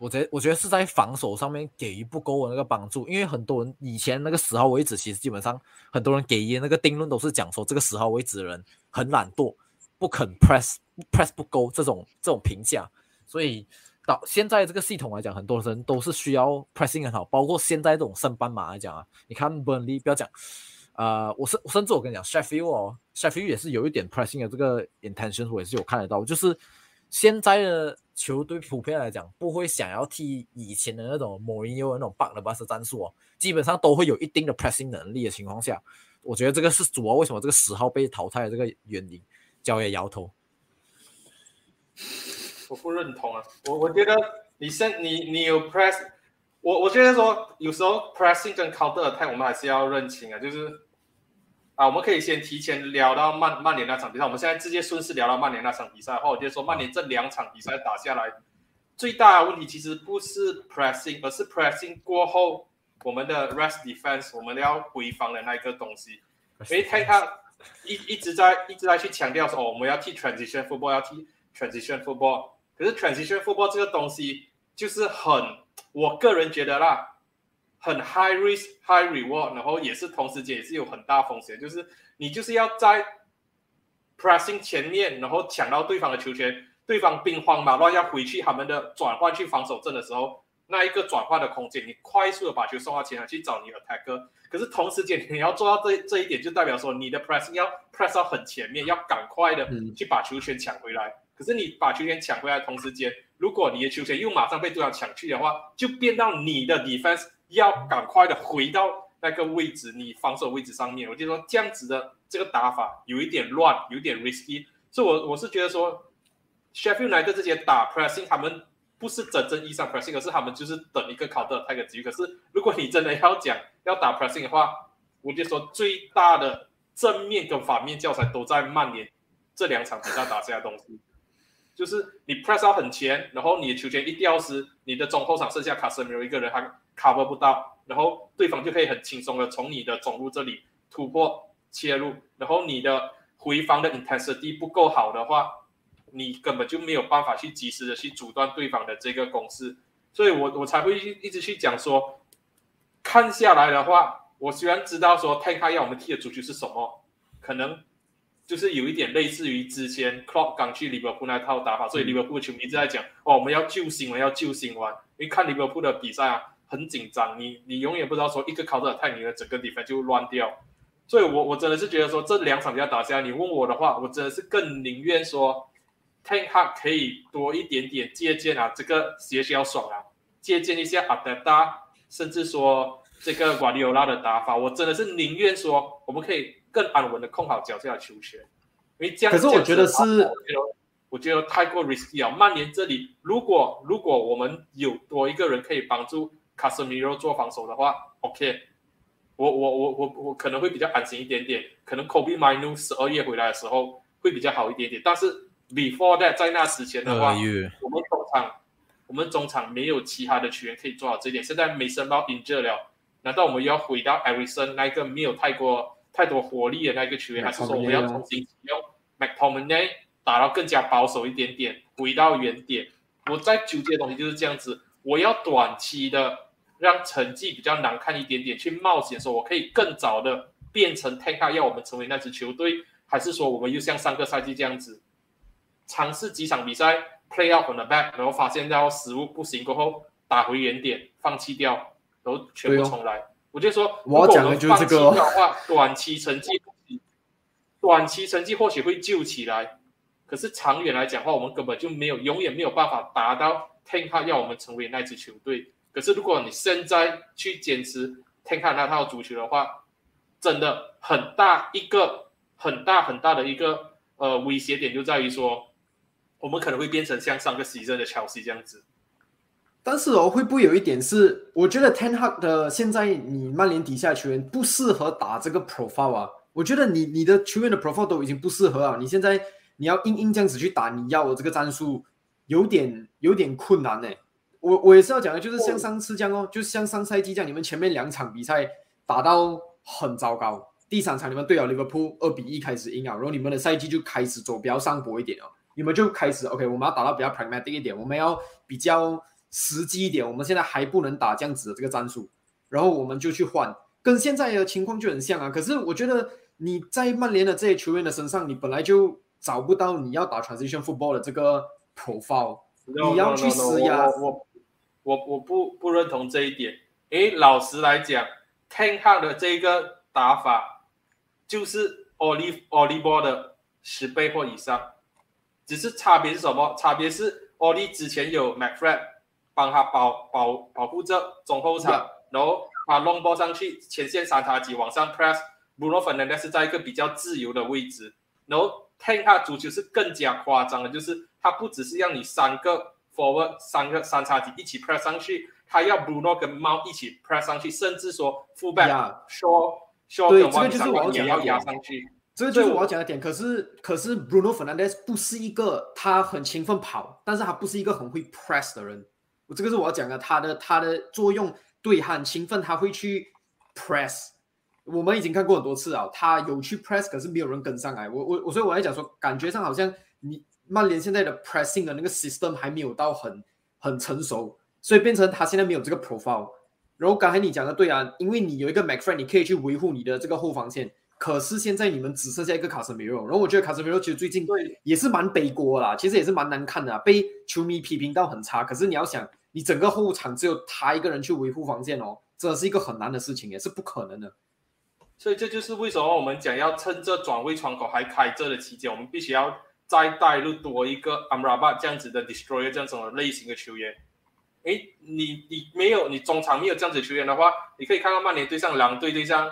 A: 我觉得我觉得是在防守上面给予不够的那个帮助，因为很多人以前那个十号位置，其实基本上很多人给予那个定论都是讲说这个十号位置的人很懒惰，不肯 press press 不够这种这种评价，所以到现在这个系统来讲，很多人都是需要 pressing 很好，包括现在这种升班马来讲啊，你看 Burnley 不要讲，呃，我甚甚至我跟你讲 Sheffield 哦，Sheffield 也是有一点 pressing 的这个 intention，我也是有看得到，就是现在的球队普遍来讲不会想要踢以前的那种 Mourinho 的那种棒的巴斯战术哦，基本上都会有一定的 pressing 能力的情况下，我觉得这个是主要为什么这个十号被淘汰的这个原因，交给摇头。
C: 我不认同啊，我我觉得你现你你有 press，我我觉得说有时候 pressing 跟 counter attack 我们还是要认清啊，就是啊，我们可以先提前聊到曼曼联那场比赛，我们现在直接顺势聊到曼联那场比赛的话，我觉得说曼联这两场比赛打下来，最大的问题其实不是 pressing，而是 pressing 过后我们的 rest defense，我们要回防的那一个东西。因为他他一一直在一直在去强调说，哦，我们要踢 transition football，要踢 transition football。可是 transition football 这个东西就是很，我个人觉得啦，很 high risk high reward，然后也是同时间也是有很大风险，就是你就是要在 pressing 前面，然后抢到对方的球权，对方兵荒马乱要回去他们的转换去防守阵的时候，那一个转换的空间，你快速的把球送到前场去找你的 attacker。可是同时间你要做到这这一点，就代表说你的 pressing 要 press 到很前面，要赶快的去把球权抢回来。可是你把球权抢回来同时间，如果你的球权又马上被对方抢去的话，就变到你的 defense 要赶快的回到那个位置，你防守位置上面。我就说这样子的这个打法有一点乱，有点 risky。所以我我是觉得说，Sheffield United 这些打 pressing，他们不是真正意义上 pressing，而是他们就是等一个 c o u n t e r a t t a k 机遇。可是如果你真的要讲要打 pressing 的话，我就说最大的正面跟反面教材都在曼联这两场比赛打下的东西。就是你 press 到很前，然后你的球权一掉失，你的中后场剩下卡森米罗一个人，他 cover 不到，然后对方就可以很轻松的从你的中路这里突破切入，然后你的回防的 intensity 不够好的话，你根本就没有办法去及时的去阻断对方的这个攻势，所以我我才会一直去讲说，看下来的话，我虽然知道说泰卡要我们踢的足球是什么，可能。就是有一点类似于之前 Klopp 刚去利物浦那套打法，所以利物浦球迷一直在讲哦，我们要救星，我们，要救新闻。因为看利物浦的比赛啊，很紧张，你你永远不知道说一个考特太你的整个比分就乱掉。所以我我真的是觉得说这两场比赛打下来，你问我的话，我真的是更宁愿说 Ten Hag 可以多一点点借鉴啊，这个邪小爽啊，借鉴一下阿德达，甚至说这个瓜迪奥拉的打法，我真的是宁愿说我们可以。更安稳的控好脚下的球权，因为这样。
B: 可是我觉得是，
C: 我觉得我觉得太过 risky 啊。曼联这里，如果如果我们有多一个人可以帮助卡斯米罗做防守的话，OK，我我我我我可能会比较安心一点点。可能 Kobe Minu 十二月回来的时候会比较好一点点。但是 before that 在那之前的话，我们中场我们中场没有其他的球员可以做好这一点。现在梅森包 injured 了，难道我们要回到 Erikson 那个没有太过？太多活力的那个球员，还是说我们要重新启用 McTominay 打到更加保守一点点，回到原点？我在纠结的东西就是这样子。我要短期的让成绩比较难看一点点，去冒险说我可以更早的变成 t a k 要我们成为那支球队，还是说我们又像上个赛季这样子尝试几场比赛 play out on the back，然后发现到失误不行过后打回原点，放弃掉，然后全部重来。我就说，如果我们放弃掉的话，<laughs> 短期成绩，短期成绩或许会救起来，可是长远来讲的话，我们根本就没有，永远没有办法达到 n k 要我们成为那支球队。可是如果你现在去坚持 n k 那套足球的话，真的很大一个很大很大的一个呃威胁点就在于说，我们可能会变成像上个西镇的乔西这样子。
B: 但是哦，会不会有一点是，我觉得 Ten Hag 的现在你曼联底下球员不适合打这个 profile 啊？我觉得你你的球员的 profile 都已经不适合啊！你现在你要硬硬这样子去打你要的这个战术，有点有点困难呢。我我也是要讲的，就是像上次这样哦，就像上赛季这样，你们前面两场比赛打到很糟糕，第三场你们对了 Liverpool 二比一开始赢啊，然后你们的赛季就开始走比较上坡一点哦，你们就开始 OK，我们要打到比较 pragmatic 一点，我们要比较。实际一点，我们现在还不能打这样子的这个战术，然后我们就去换，跟现在的情况就很像啊。可是我觉得你在曼联的这些球员的身上，你本来就找不到你要打 transition football 的这个 profile，你要去施压。
C: 我我我不不认同这一点。诶，老实来讲，Ten Hag 的这个打法就是 Olive Olive 的十倍或以上，只是差别是什么？差别是 Olive 之前有 McFred。帮他保保保护着中后场，然后把 long ball 上去前线三叉戟往上 press。Bruno Fernandes 是在一个比较自由的位置，然后 Ten 他足球是更加夸张的，就是他不只是让你三个 forward 三个三叉戟一起 press 上去，他要 Bruno 跟猫一起 press 上去，甚至说 fullback Shaw Shaw
B: 对，这个就是我
C: 要压上去。
B: 这个就是我要讲的点。可是可是 Bruno Fernandes 不是一个他很勤奋跑，但是他不是一个很会 press 的人。我这个是我要讲的，他的他的作用对很勤奋，他会去 press。我们已经看过很多次啊，他有去 press，可是没有人跟上来。我我我所以我在讲说，感觉上好像你曼联现在的 pressing 的那个 system 还没有到很很成熟，所以变成他现在没有这个 profile。然后刚才你讲的对啊，因为你有一个 McFred，你可以去维护你的这个后防线。可是现在你们只剩下一个卡斯米罗，然后我觉得卡斯米罗其实最近对也是蛮背锅啦，其实也是蛮难看的，被球迷批评到很差。可是你要想，你整个后场只有他一个人去维护防线哦，真的是一个很难的事情，也是不可能的。
C: 所以这就是为什么我们讲要趁这转会窗口还开着的期间，我们必须要再带入多一个 Amrabat 这样子的 Destroyer 这样子的类型的球员。诶，你你没有你中场没有这样子球员的话，你可以看到曼联对上狼队对上。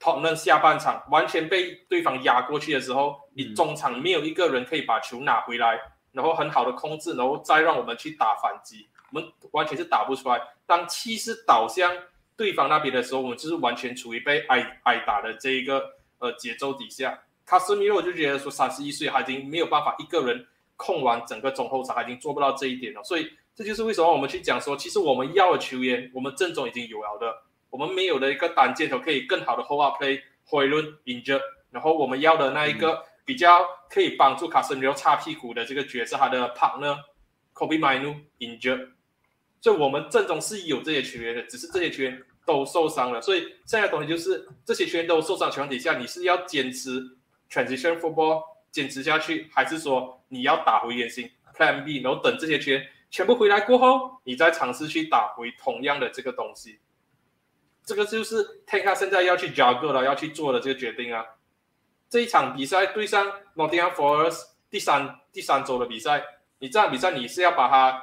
C: 讨论下半场完全被对方压过去的时候，你中场没有一个人可以把球拿回来，然后很好的控制，然后再让我们去打反击，我们完全是打不出来。当气势倒向对方那边的时候，我们就是完全处于被挨挨打的这一个呃节奏底下。卡斯米洛就觉得说，三十一岁他已经没有办法一个人控完整个中后场，他已经做不到这一点了。所以这就是为什么我们去讲说，其实我们要的球员，我们阵中已经有了的。我们没有的一个单箭头可以更好的 hold up play，回轮 injure，，然后我们要的那一个比较可以帮助卡森刘擦屁股的这个角色，他的 partner，Kobe Minu injure，所以我们阵中是有这些球员的，只是这些球员都受伤了，所以现在东西就是这些球员都受伤情况底下，你是要坚持 transition football 坚持下去，还是说你要打回原形？Plan B，然后等这些球员全部回来过后，你再尝试去打回同样的这个东西。这个就是 t a k e 现在要去 juggle 了，要去做的这个决定啊。这一场比赛对上 Nottingham Forest 第三第三周的比赛，你这场比赛你是要把它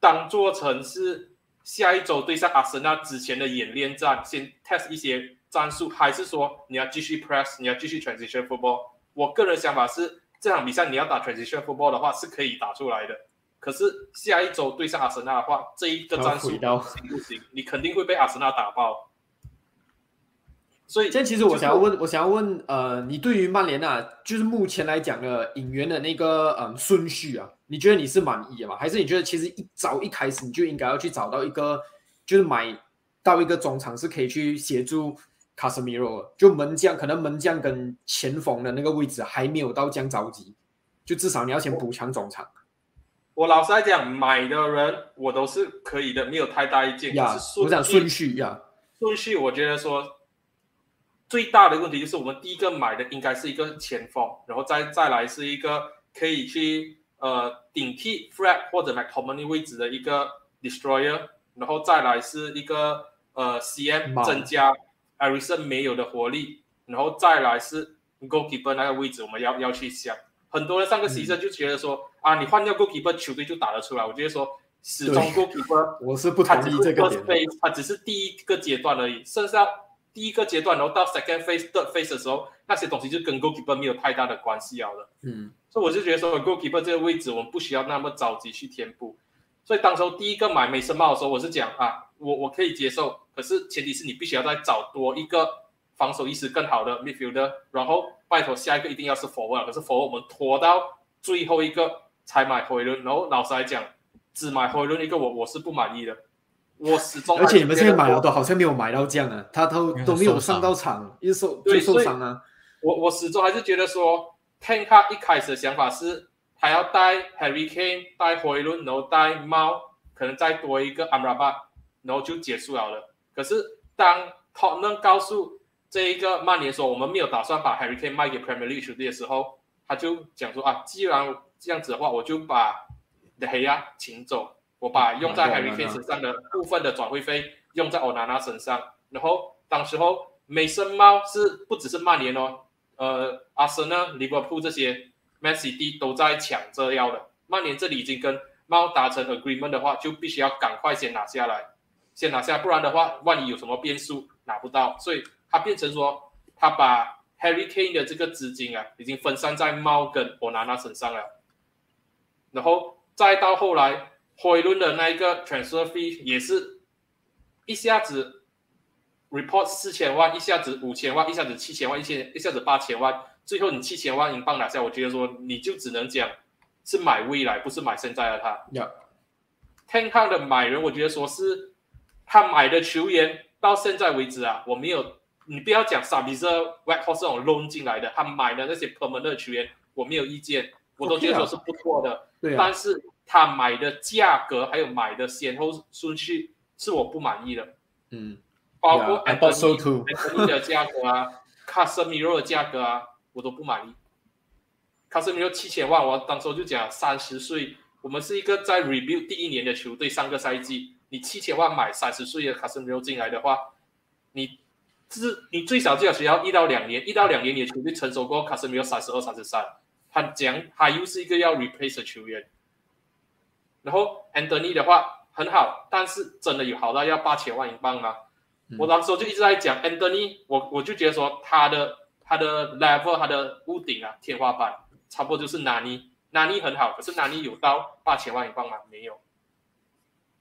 C: 当做成是下一周对上阿森纳之前的演练战，先 test 一些战术，还是说你要继续 press，你要继续 transition football？我个人想法是，这场比赛你要打 transition football 的话是可以打出来的。可是下一周对上阿森纳的话，这一个战术行不行？你肯定会被阿森纳打爆。所以，
B: 现在其实我想要问，我想要问，呃，你对于曼联啊，就是目前来讲的引援的那个嗯顺序啊，你觉得你是满意的吗？还是你觉得其实一早一开始你就应该要去找到一个，就是买到一个中场是可以去协助卡斯米罗，就门将可能门将跟前锋的那个位置还没有到这样着急，就至少你要先补强中场。
C: 我老实来讲，买的人我都是可以的，没有太大意见。
B: 呀我讲
C: 顺
B: 顺序呀，
C: 顺序，我觉得说最大的问题就是我们第一个买的应该是一个前锋，然后再再来是一个可以去呃顶替 Fred 或者 McTominay 位置的一个 Destroyer，然后再来是一个呃 CM 增加 Arison 没有的活力，然后再来是 Goalkeeper 那个位置我们要要去想。很多人上个 season 就觉得说、啊，你换掉 Goalkeeper 球队就打得出来，我觉得说始终 Goalkeeper <laughs>
B: 我是不同意这个点。
C: 它只是第一个阶段而已，剩下第一个阶段，然后到 second phase、third phase 的时候，那些东西就跟 goalkeeper 没有太大的关系了的。
B: 嗯，
C: 所以我就觉得说，goalkeeper 这个位置我们不需要那么着急去填补。所以当时候第一个买梅森帽的时候，我是讲啊，我我可以接受，可是前提是你必须要再找多一个防守意识更好的 midfielder，然后拜托下一个一定要是 forward，可是 forward 我们拖到最后一个才买回轮，然后老实来讲，只买回轮一个我我是不满意的，我始终
B: 而且你们现在买了
C: 了
B: 都好像没有买到这样啊，他都都没有上到场，一直受就受伤啊。
C: 我我始终还是觉得说 t a n k a 一开始的想法是他要带 Harry Kane、带回伦，然后带猫，可能再多一个 Amrabat，然后就结束了了。可是当 Tottenham 告诉这一个曼联说我们没有打算把 Harry Kane 卖给 Premier League 球队的时候，他就讲说啊，既然这样子的话，我就把 De Gea 请走，我把用在
B: 啊
C: Harry Kane 身上的部分的转会费用在 Onana 身上，然后当时候梅森猫是不只是曼联哦，呃，阿森纳、利物浦这些 Man City 都在抢着要的。曼联这里已经跟猫达成 agreement 的话，就必须要赶快先拿下来，先拿下，不然的话，万一有什么变数拿不到，所以他变成说，他把 Harry Kane 的这个资金啊，已经分散在猫跟 Onana 身上了。然后再到后来，辉伦的那一个 transfer fee 也是一下子 report 四千万，一下子五千万，一下子七千万，一千一下子八千万，最后你七千万英镑拿下，我觉得说你就只能讲是买未来，不是买现在的他。
B: 呀
C: ，Ten Hag 的买人，我觉得说是他买的球员到现在为止啊，我没有，你不要讲 s a b i z e White House 这种 loan 进来的，他买的那些 permanent 的球员，我没有意见，我都觉得说是不错的。
B: 对啊
C: 但，是他买的价格还有买的先后顺序是我不满意的，
B: 嗯
C: 包括
B: I thought so
C: 的价格啊，<laughs> Casemiro 的价格啊，我都不满意。Casemiro 七千万，我当时候就讲三十岁，我们是一个在 review 第一年的球队，上个赛季你七千万买三十岁的 Casemiro 进来的话，你是你最少最少需要一到两年，一到两年你的球队成熟过后，Casemiro 三十二、三十三，他讲他又是一个要 replace 的球员。然后 Anthony 的话很好，但是真的有好到要八千万英镑吗？
B: 嗯
C: 我当时候就一直在讲 Anthony，我我就觉得说他的他的 level 他的屋顶啊天花板差不多就是 Nani，Nani 很好，可是 Nani 有到八千万英镑吗？没有。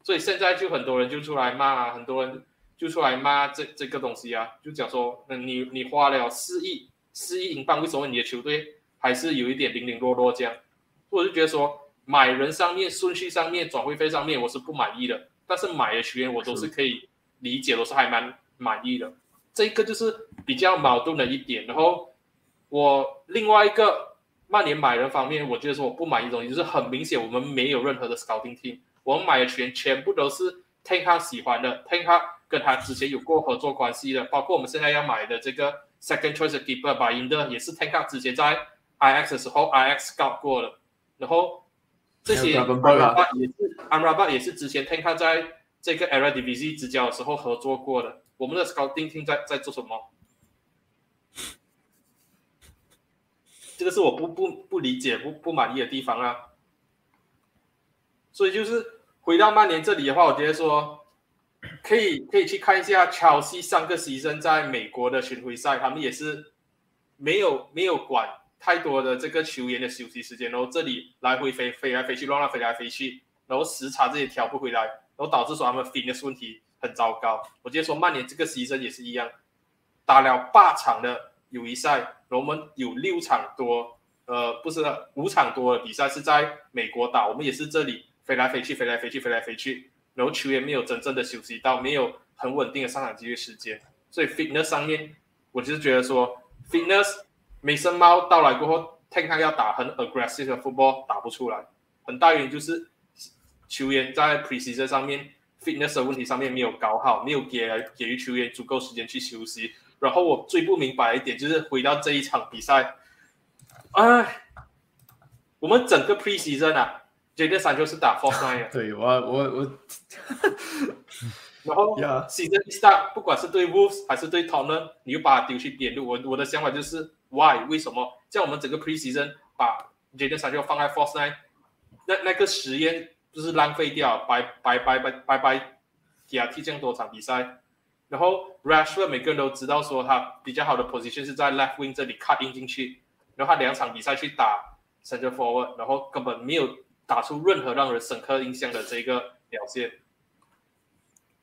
C: 所以现在就很多人就出来骂啊，很多人就出来骂这这个东西啊，就讲说，那，你你花了四亿四亿英镑，为什么你的球队还是有一点零零落落这样？我就觉得说，买人上面顺序上面转会费上面我是不满意的，但是买的球员我都是可以理解，都是还蛮满意的。这个就是比较矛盾的一点。然后我另外一个曼联买人方面，我觉得说我不满意的东西，就是很明显我们没有任何的 scouting team，我们买的球员全部都是 Ten Hag 喜欢的，Ten Hag 跟他之前有过合作关系的，包括我们现在要买的这个 second choice 的 keeper 巴因的，也是 Ten Hag 之前在 IX 的时候 IX scout 过的。然后这些
B: 还有 Gravenberch 啊
C: Amrabat 也是 Amrabat 也是之前 Ten Hag 在这个 Era Division 执教的时候合作过的。我们的 scouting team 在在做什么？这个是我不不不理解、不不满意的地方啊。所以就是回到曼联这里的话，我觉得说可以可以去看一下乔西上个牺牲在美国的巡回赛，他们也是没有没有管太多的这个球员的休息时间，然后这里来回飞飞来飞去，乱乱飞来飞去，然后时差这些调不回来，然后导致说他们 fitness 问题很糟糕。我觉得说曼联这个牺牲也是一样，打了八场的友谊赛，然后我们有六场多，呃，不是五场多的比赛是在美国打，我们也是这里飞来飞去，飞来飞去，飞来飞去，然后球员没有真正的休息到，没有很稳定的上场机会时间，所以 fitness 上面，我就是觉得说 fitness 梅森猫到来过后，Ten Hag 要打很 aggressive 的 football 打不出来，很大原因就是球员在 preseason 上面 fitness 的问题上面没有搞好，没有给给予球员足够时间去休息。然后我最不明白一点就是回到这一场比赛，哎，我们整个 preseason 啊，Jaden Sancho 是打 f o r e nine，
B: 对我我我，
C: 然后 <laughs> season start 不管是对 Wolves 还是对 Tottenham，你又把它丢去边路。我我的想法就是 why 为什么？在我们整个 preseason 把 Jaden Sancho 放在 f o r e nine，那那个实验就是浪费掉，白白白白白白给他踢这样多场比赛。然后 Rashford 每个人都知道说他比较好的 position 是在 left wing 这里 cut in 进去，然后他两场比赛去打 center forward，然后根本没有打出任何让人深刻印象的这个表现。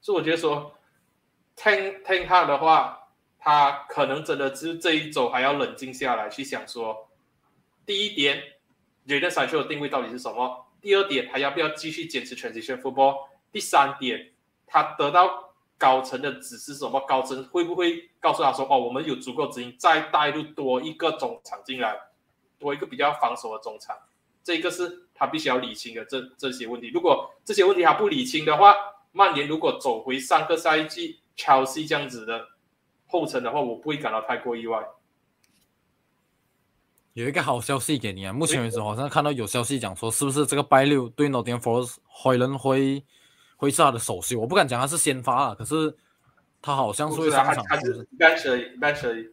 C: 所以我觉得说，Ten Ten 他的话，他可能真的是这一周还要冷静下来去想说，第一点，Jaden Sancho 的定位到底是什么？第二点，还要不要继续坚持 transition football？第三点，他得到高层的指示什么？高层会不会告诉他说，哦，我们有足够资金再带入多一个中场进来，多一个比较防守的中场？这个是他必须要理清的这这些问题。如果这些问题他不理清的话，曼联如果走回上个赛季 Chelsea 这样子的后程的话，我不会感到太过意外。
A: 有一个好消息给你啊！目前为止好像看到有消息讲说，是不是这个拜六对 Nottingham Forest 灰人会会是他的首秀？我不敢讲他是先发啊，可是他好像是会上场。
C: 他是 bench 而已，bench 而已。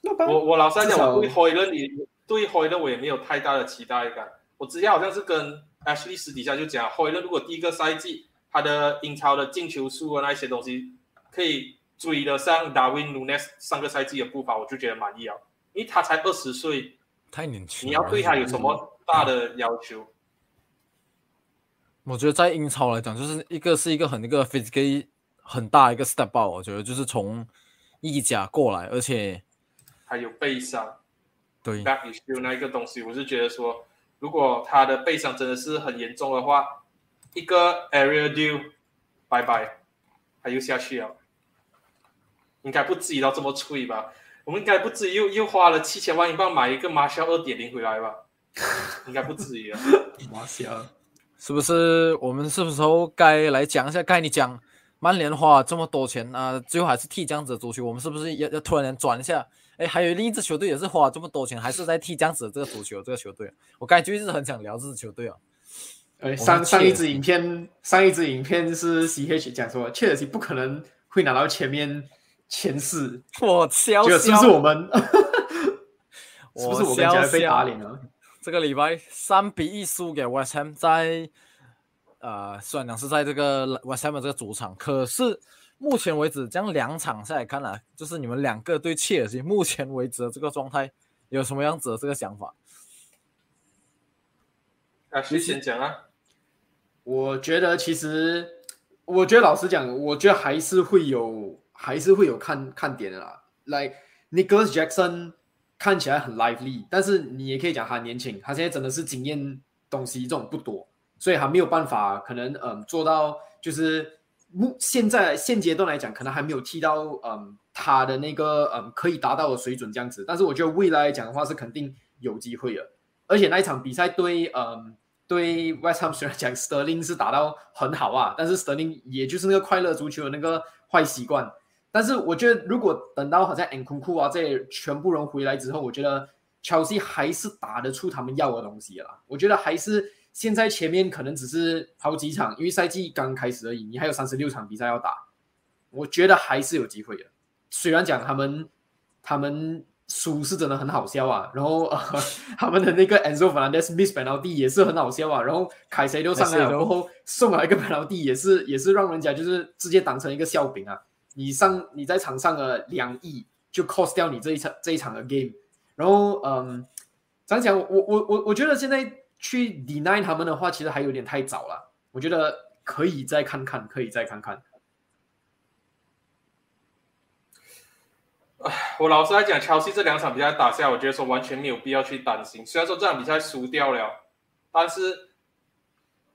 C: 我我老实来讲，我对灰人你对灰人我也没有太大的期待感。我之前好像是跟 Ashley 私底下就讲，灰人如果第一个赛季他的英超的进球数啊那一些东西可以追得上 Darwin Nunes 上个赛季的步伐，我就觉得满意了。因为他才二十岁，
A: 太年轻。
C: 你要对他有什么大的要求？
A: 我觉得在英超来讲，就是一个是一个很一个 physically 很大一个 step up，我觉得就是从意甲过来，而且
C: 还有背伤
A: 对
C: back issue 那一个东西，我是觉得说，如果他的背伤真的是很严重的话，一个 area deal 拜拜，他又下去了，应该不至于到这么脆吧？我们应该不至于又又花了七千万英镑买一个马肖二点零回来吧？应该不至于啊。<laughs>
B: 马夏，
A: 是不是我们是不是候该来讲一下？该你讲曼联花这么多钱啊，最后还是踢这样子的足球，我们是不是要要突然间转一下？哎，还有另一支球队也是花这么多钱，还是在踢这样子的这个足球这个球队。<laughs> 我刚才就一直很想聊这支球队啊。
B: 呃，上上一支影片，上一支影片是 CH 讲说，切尔西不可能会拿到前面前四，
A: 我笑
B: 结果是不，是我们？是不是我跟
A: 笑 <laughs>
B: 家被打脸了？
A: 这个礼拜三比一输给 West Ham，在呃虽然讲是在这个 West Ham 这个主场，可是目前为止这样两场下来看啊，就是你们两个对切尔西目前为止的这个状态有什么样子的这个想法？
C: 啊，谁先讲啊？
B: 我觉得其实，我觉得老实讲，我觉得还是会有，还是会有看看点的啦。Like Nicholas Jackson 看起来很 lively，但是你也可以讲他年轻，他现在真的是经验东西这种不多，所以还没有办法，可能嗯做到就是目现在现阶段来讲，可能还没有踢到嗯他的那个嗯可以达到的水准这样子。但是我觉得未来来讲的话，是肯定有机会的。而且那一场比赛对嗯对 West Ham 虽然讲 Sterling 是打到很好啊，但是 Sterling 也就是那个快乐足球的那个坏习惯。但是我觉得，如果等到好像 n k u 啊这些全部人回来之后，我觉得 Chelsea 还是打得出他们要的东西的啦。我觉得还是现在前面可能只是好几场，因为赛季刚开始而已，你还有三十六场比赛要打，我觉得还是有机会的。虽然讲他们他们输是真的很好笑啊，然后、呃、<laughs> 他们的那个 Enzo Fernandez miss penalty 也是很好笑啊，然后凯塞都上来了
A: Caicedo
B: 过后送了一个 penalty 也是也是让人家就是直接当成一个笑柄啊。你上你在场上的两亿就 cost 掉你这一场这一场的 game，然后嗯，这样讲我我我我觉得现在去 deny 他们的话，其实还有点太早了。我觉得可以再看看，可以再看看。
C: 我老实来讲，乔西这两场比赛打下来，我觉得说完全没有必要去担心。虽然说这场比赛输掉了，但是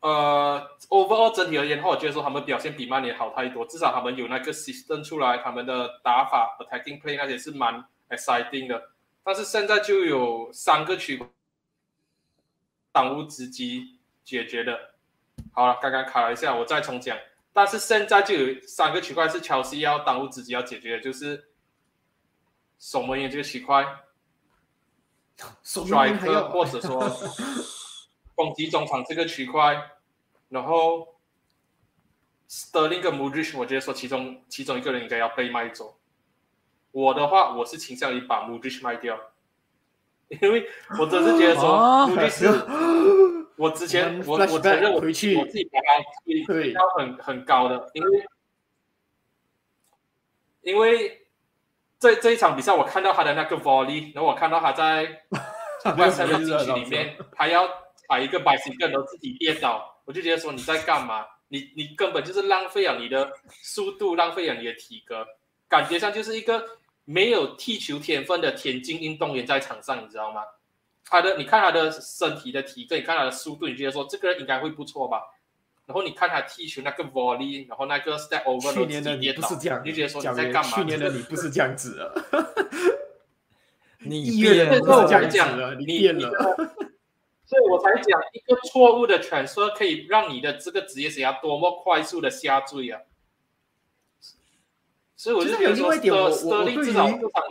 C: 呃，overall 整体而言的话，我觉得说他们表现比曼联好太多。至少他们有那个 system 出来，他们的打法 attacking play 那些是蛮 exciting 的。但是现在就有三个区当务之急解决的。好了，刚刚卡了一下，我再重讲。但是现在就有三个区块是乔西要当务之急要解决的，就是守门员这个区块 <laughs>
B: 守门员还
C: ，striker
B: 要
C: 或者说 <laughs> 攻击中场这个区块，然后 Sterling 跟 Mudrich，我觉得说其中其中一个人应该要被卖走。我的话，我是倾向于把 Mudrich 卖掉，因为我真是觉得说
A: 啊
C: Mudrich 我之前我我承认我
B: 回去。
C: 我自己把他推
B: 对
C: 到很很高的，因为因为这这一场比赛我看到他的那个 volley，然后我看到他在外赛的禁区里面，他要踩一个 bicycle 然后自己跌倒，我就觉得说你在干嘛？你你根本就是浪费了你的速度，浪费了你的体格，感觉上就是一个没有踢球天分的田径运动员在场上，你知道吗？他的，你看他的身体的体格，你看他的速度，你觉得说这个人应该会不错吧？然后你看他踢球那个 volley，然后那个 step over，
B: 去年的你不是这样，
C: 你就觉得说你在干嘛？
B: 去年的你不是这样子的，<laughs>
A: 你变
B: 你不是这样子了，你变了。
C: 所以我才讲一个错误的 transfer 可以让你的这个职业生涯多么快速的下坠啊！所以我就觉得说
B: 其实有另外一点我我我
C: Sterling
B: 对于
C: 至少这场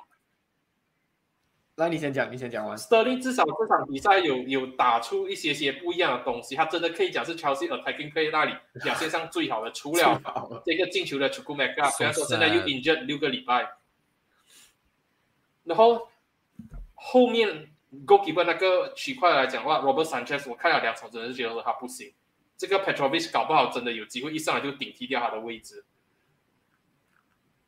B: 来，你先讲，你先讲完。
C: Sterling 至少这场比赛有有打出一些些不一样的东西，他真的可以讲是 Chelsea attacking play 那里表现上最好的，除了这个进球的 c h u k u m a k a 虽然说现在又 injured 六个礼拜，然后后面 goalkeeper 那个区块来讲的话，Robert Sanchez 我看了两场，真的是觉得说他不行。这个 Petrovic 搞不好真的有机会一上来就顶替掉他的位置。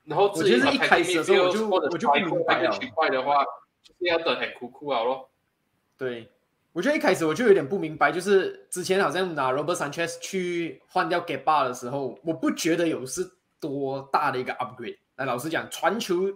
C: 然后至于
B: 我觉得一开始的时候我就我就不明白了
C: 那个区块的话，就是要等很酷酷啊咯。
B: 对，我觉得一开始我就有点不明白，就是之前好像拿 Robert Sanchez 去换掉 g a b a 的时候，我不觉得有是多大的一个 upgrade。那老实讲，传球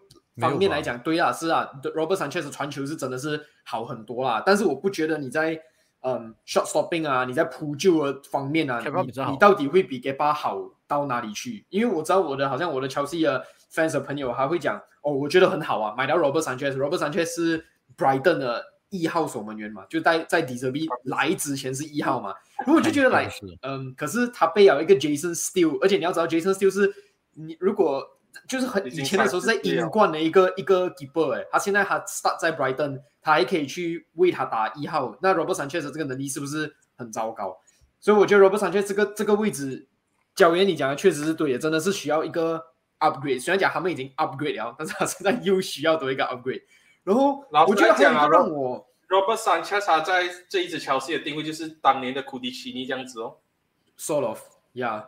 B: 方面来讲，对啊，是啊，Robert Sanchez 的传球是真的是好很多啦。但是我不觉得你在嗯 shot stopping 啊，你在扑救的方面啊你你到底会比 g a b a 好到哪里去？因为我知道我的好像我的乔西的 fans 的朋友还会讲，哦，我觉得很好啊，买到 Robert Sanchez，Robert Sanchez 是 Brighton 的一号守门员嘛，就在在底泽 B 来之前是一号嘛，然后我就觉得来，嗯，可是他背了一个 Jason Steele，而且你要知道 Jason Steele 是你如果就是很以前的时候是在
C: 30岁了
B: 英冠的一个一个 keeper 哎，他现在他 start 在 Brighton，他还可以去为他打一号，那 Robert Sanchez 的这个能力是不是很糟糕？所以我觉得 Robert Sanchez 这个这个位置，教员你讲的确实是对的，真的是需要一个 upgrade。虽然讲他们已经 upgrade 了，但是他现在又需要多一个 upgrade。然后我觉得还有一
C: 来讲啊
B: 个让我
C: Robert Sanchez 他在这一支乔西的定位就是当年的库迪奇尼这样子哦。
B: sort of yeah，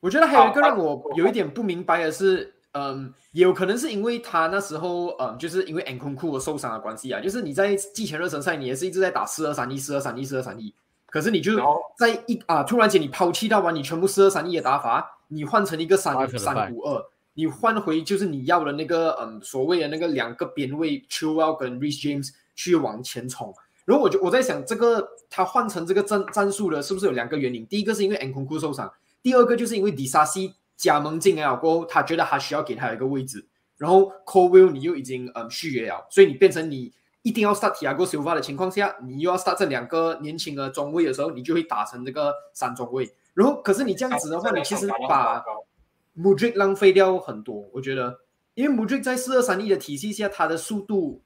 B: 我觉得还有一个让我有一点不明白的是，嗯，也有可能是因为他那时候，嗯，就是因为 n 空库受伤的关系啊，就是你在季前热身赛，你也是一直在打四二三一、四二三一、四二三一，可是你就在一啊，突然间你抛弃掉完你全部四二三一的打法，你换成一个三三五二，你换回就是你要的那个嗯所谓的那个两个边位 c h i l w e l l 跟 Rich James 去往前冲。然后我就我在想，这个他换成这个战战术的，是不是有两个原因？第一个是因为 n 空库受伤，第二个就是因为迪萨西加盟进来了过后，他觉得他需要给他一个位置，然后 COVIL 你又已经嗯续约了，所以你变成你一定要 start Tiago Silva 的情况下，你又要 start 这两个年轻的中卫的时候，你就会打成这个三中卫。然后可是你这样子的话，你其实把 Mudrik 浪费掉很多，我觉得，因为 Mudrik 在四二三一的体系下，他的速度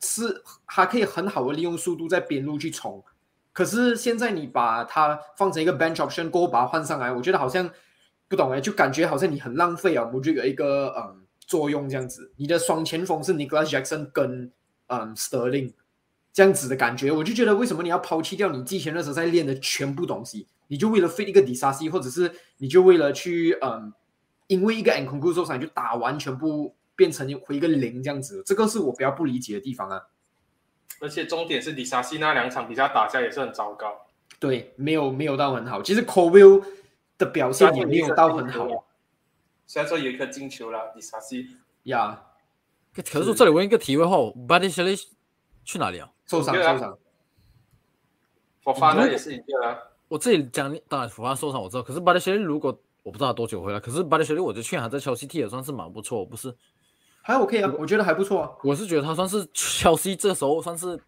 B: 是还可以很好的利用速度在边路去冲。可是现在你把它放成一个 bench option 过后把它换上来，我觉得好像不懂哎，就感觉好像你很浪费啊 Mudrik 的一个嗯作用这样子。你的双前锋是 Nicholas Jackson 跟嗯 Sterling 这样子的感觉，我就觉得为什么你要抛弃掉你之前那时候在练的全部东西，你就为了 fit 一个 d i s a s 或者是你就为了去嗯。因为一个 N 空库受伤就打完全部变成回一个零这样子，这个是我比较不理解的地方啊。
C: 而且重点是里萨西那两场比赛打下也是很糟糕，
B: 对，没有没有到很好。其实 Colville 的表现也没有到很好
C: 虽然说有一颗进球了，里萨西
B: 呀，
A: 可是这里问一个题外话 b a d i s h e l y 去哪里啊？
B: 受伤受伤。
C: 我发的也是一个啊。
A: 我这里讲，当然福发受伤我知道，可是 b a d i s h e l y 如果我不知道他多久回来，可是 b a d i s h e l y 我觉得去年还在切西踢也算是蛮不错，不是？
B: 还 OK 啊，我觉得还不错啊。
A: 我是觉得他算是乔西这时候算是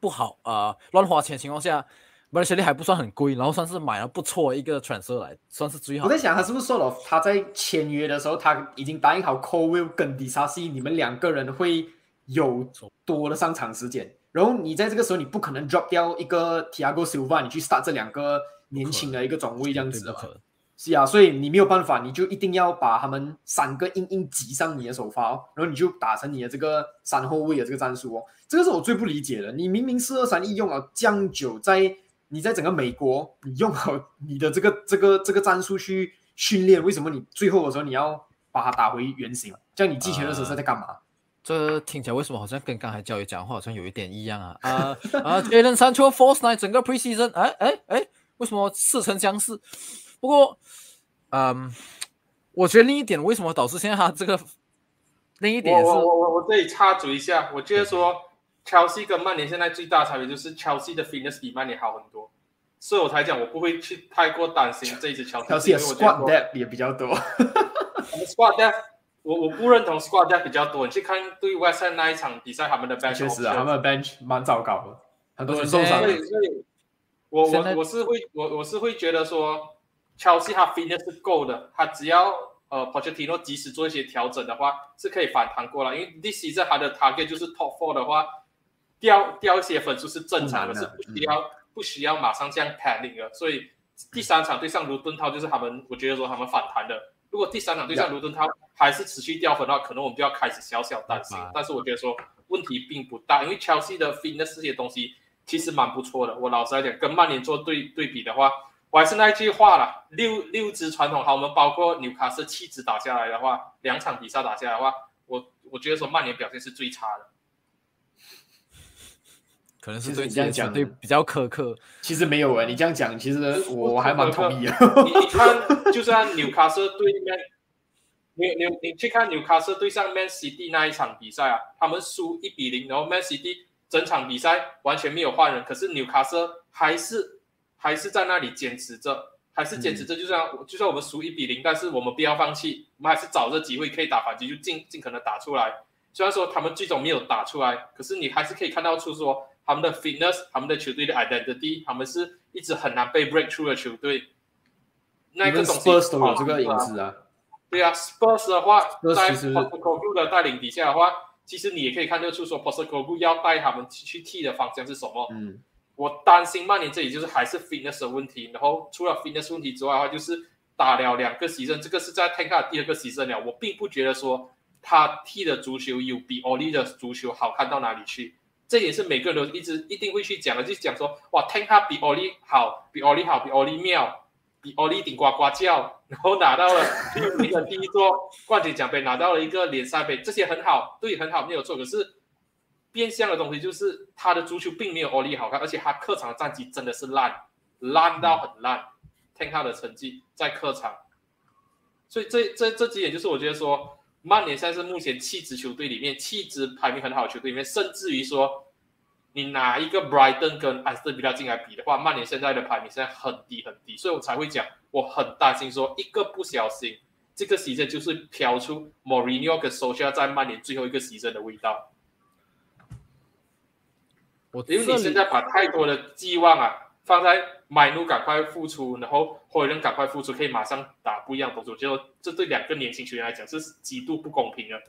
A: 不好啊、乱花钱情况下，马切利还不算很贵，然后算是买了不错一个 transfer 来，算是最好
B: 我。在想，他是不是说了，他在签约的时候，他已经答应好 Cole Will 跟 d i s a s i 你们两个人会有多的上场时间，然后你在这个时候，你不可能 drop 掉一个 Tiago Silva，你去 start 这两个年轻的一个转位这样子的嘛
A: 对不？可
B: 是啊，所以你没有办法，你就一定要把他们三个硬硬挤上你的首发、哦，然后你就打成你的这个三后卫的这个战术哦。这个是我最不理解的。你明明四二三一用了这样久，在你在整个美国，你用好你的这个这个这个战术去训练，为什么你最后的时候你要把它打回原形？这样你季前的时候是在干嘛？
A: 这听起来为什么好像跟刚才教育讲话好像有一点一样啊？<laughs> 啊啊 j a l e n 三出 Force Night 整个 Preseason，哎哎哎，为什么似曾相识？不过，嗯，我觉得另一点为什么导致现在他这个另一点
C: 我
A: 是
C: 我我我我这里插嘴一下，我觉得说，Chelsea 跟曼联现在最大差别就是 Chelsea 的 fitness 比曼联好很多，所以我才讲我不会去太过担心这一支 Chelsea，
B: 他是有
C: 因为我觉得
B: squad depth 也比较多。<laughs>
C: squad depth，我我不认同 squad depth 比较多。你去看对 West Ham 那一场比赛，他们的 bench
B: 确实啊，他们的 bench 蛮糟糕的，很多人
A: 我觉得
B: 受伤了
C: 所以。所以，我我我是会我我是会觉得说，Chelsea 他 fitness 是够的，他只要呃 Pochettino 及时做一些调整的话，是可以反弹过来。因为 this season 他的 target 就是 top four 的话，掉掉一些分数是正常的，是
B: 不
C: 需要、不需要马上这样 panic 的。所以第三场对上卢顿涛就是他们，我觉得说他们反弹的。如果第三场对上卢顿涛还是持续掉分的话，可能我们就要开始小小担心。但是我觉得说问题并不大，因为 Chelsea 的 fitness 这些东西其实蛮不错的。我老实来讲，跟曼联做对对比的话，我还是那句话啦，六六支传统豪门，包括纽卡斯七支打下来的话，两场比赛打下来的话，我我觉得说曼联表现是最差的。
A: 可能是对
B: 你这样讲
A: 对比较苛刻。
B: 其实没有诶，你这样讲，其实我我还蛮同意的。
C: 你你看，就算纽卡斯对 Man，你你你去看纽卡斯对上 Man City 那一场比赛啊，他们输一比零，然后 Man City 整场比赛完全没有换人，可是纽卡斯还是还是在那里坚持着，还是坚持着，就算就算我们输一比零，但是我们不要放弃，我们还是找着机会可以打反击，就尽尽可能打出来。虽然说他们最终没有打出来，可是你还是可以看到出说他们的 fitness，他们的球队的 identity，他们是一直很难被 break through 的球队。那个东西
B: Spurs 都有这个影子啊。
C: 对啊，Spurs 的话在 p o s t c o g l u 的带领底下的话，其实你也可以看得出说 p o s t c o g l u 要带他们去去踢的方向是什么。
B: 嗯，
C: 我担心曼联这里就是还是 fitness 的问题，然后除了 fitness 问题之外的话，就是打了两个席阵，这个是在 t a n k 的第二个席阵了。我并不觉得说他踢的足球有比 Oli 的足球好看到哪里去，这也是每个人都一直一定会去讲的，就讲说哇 t a n k 比 Oli 好，比 Oli 好，比 Oli 妙，比 Oli 顶呱呱叫，然后拿到了第五名的第一座冠军奖杯，拿到了一个联赛杯，这些很好，对，很好，没有错。可是变相的东西就是他的足球并没有欧力好看，而且他客场的战绩真的是烂，烂到很烂。听他的成绩在客场，所以这这这几点就是我觉得说，曼联现在是目前七支球队里面气质排名很好的球队里面，甚至于说你拿一个 Brighton 跟安斯顿比拉进来比的话，曼联现在的排名现在很低很低，所以我才会讲我很担心说一个不小心，这个席阵就是飘出 Mourinho 跟 s o c i a 在曼联最后一个席阵的味道。
A: 我
C: 因为你现在把太多的寄望啊放在买努赶快复出，然后霍人赶快复出，可以马上打不一样的动作，我觉得这对两个年轻球员来讲是极度不公平的。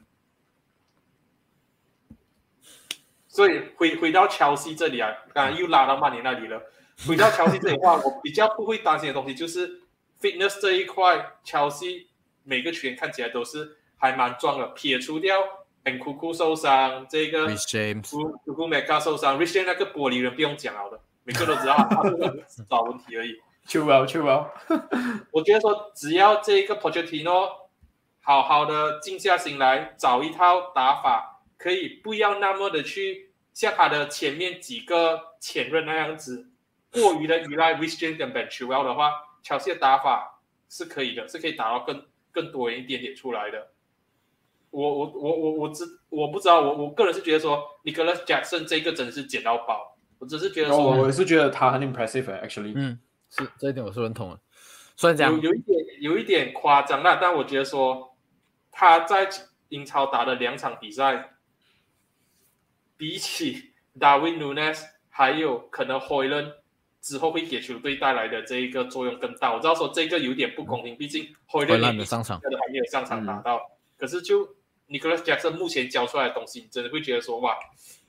C: 所以回回到乔西这里啊，刚刚又拉到曼联那里了。回到乔西这里的话，我比较不会担心的东西就是 fitness 这一块，乔西每个球员看起来都是还蛮壮的，撇除掉 N 库库受伤，这个
A: Rich James
C: 如如果 Mega 受伤，Rich 那个玻璃人不用讲了的，每个都知道他是个制造问题而已。
B: 秋 wel 秋 well，<laughs>
C: 我觉得说，只要这个 Pochettino 好好的静下心来，找一套打法，可以不要那么的去像他的前面几个前任那样子，过于的依赖 Rich James 跟 Ben Chilwell 的话，乔西的打法是可以的，是可以打到更更多人一点点出来的。我我我我我知我不知道，我我个人是觉得说，Nicholas Jackson 这个真的是捡到宝，我只是觉得说
B: 我也是觉得他很 impressive actually。
A: 嗯，是这一点我是认同的。虽然讲
C: 有有一点有一点夸张那，但我觉得说他在英超打的两场比赛，比起 Darwin Nunes 还有可能 Hoyland 之后会给球队带来的这一个作用更大。我知道说这个有点不公平，毕竟霍
A: 回
C: 兰
A: 来没上场，
C: 还没有上场打到。可是就 Nicholas Jackson 目前教出来的东西，你真的会觉得说哇，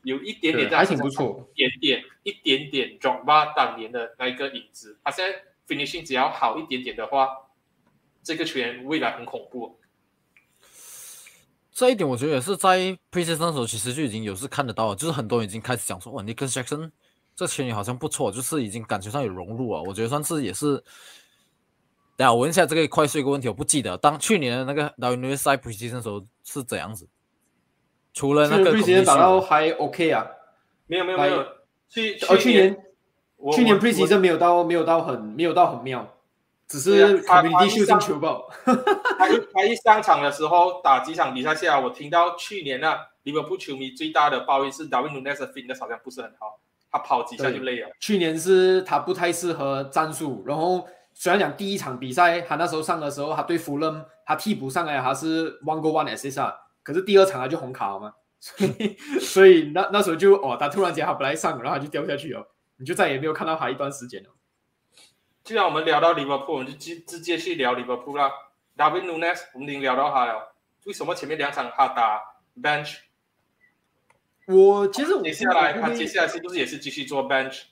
C: 有一点点在
B: 还挺不错，
C: 一点点一点点 b a 当年的那一个影子。他现在 finishing 只要好一点点的话，这个球员未来很恐怖。
A: 这一点我觉得也是在 preseason 的时候，其实就已经有是看得到了，就是很多人已经开始讲说，哇，Nicholas Jackson 这球员好像不错，就是已经感觉上有融入啊。我觉得算是也是。等下我问一下这个快速一个问题，我不记得当去年的那个 David s 在 preseason 的时候是怎样子。除了那个
B: preseason 打到还 OK 啊，
C: 没有没有没有，去
B: 哦去
C: 年
B: 去年 preseason 没有到没有到很没有到很妙。只是他他一上球爆，<laughs>
C: 他一他一上场的时候打几场比赛下来，我听到去年呢，利物浦球迷最大的抱怨是 Nunes 的 fitness 好像不是很好，他跑几下就累了。
B: 去年是他不太适合战术，然后虽然讲第一场比赛他那时候上的时候，他对弗伦他替补上来他是 one go one assist，可是第二场他就红卡了嘛，所以 <laughs> 所以那那时候就哦，他突然间他不来上，然后他就掉下去了，你就再也没有看到他一段时间了。
C: 既然我们聊到利物浦，我们就直直接去聊利物浦啦。David Nunes，我们已经聊到他了。为什么前面两场他打 bench？
B: 我其实
C: 接下来他接下来是不是也是继续做 bench？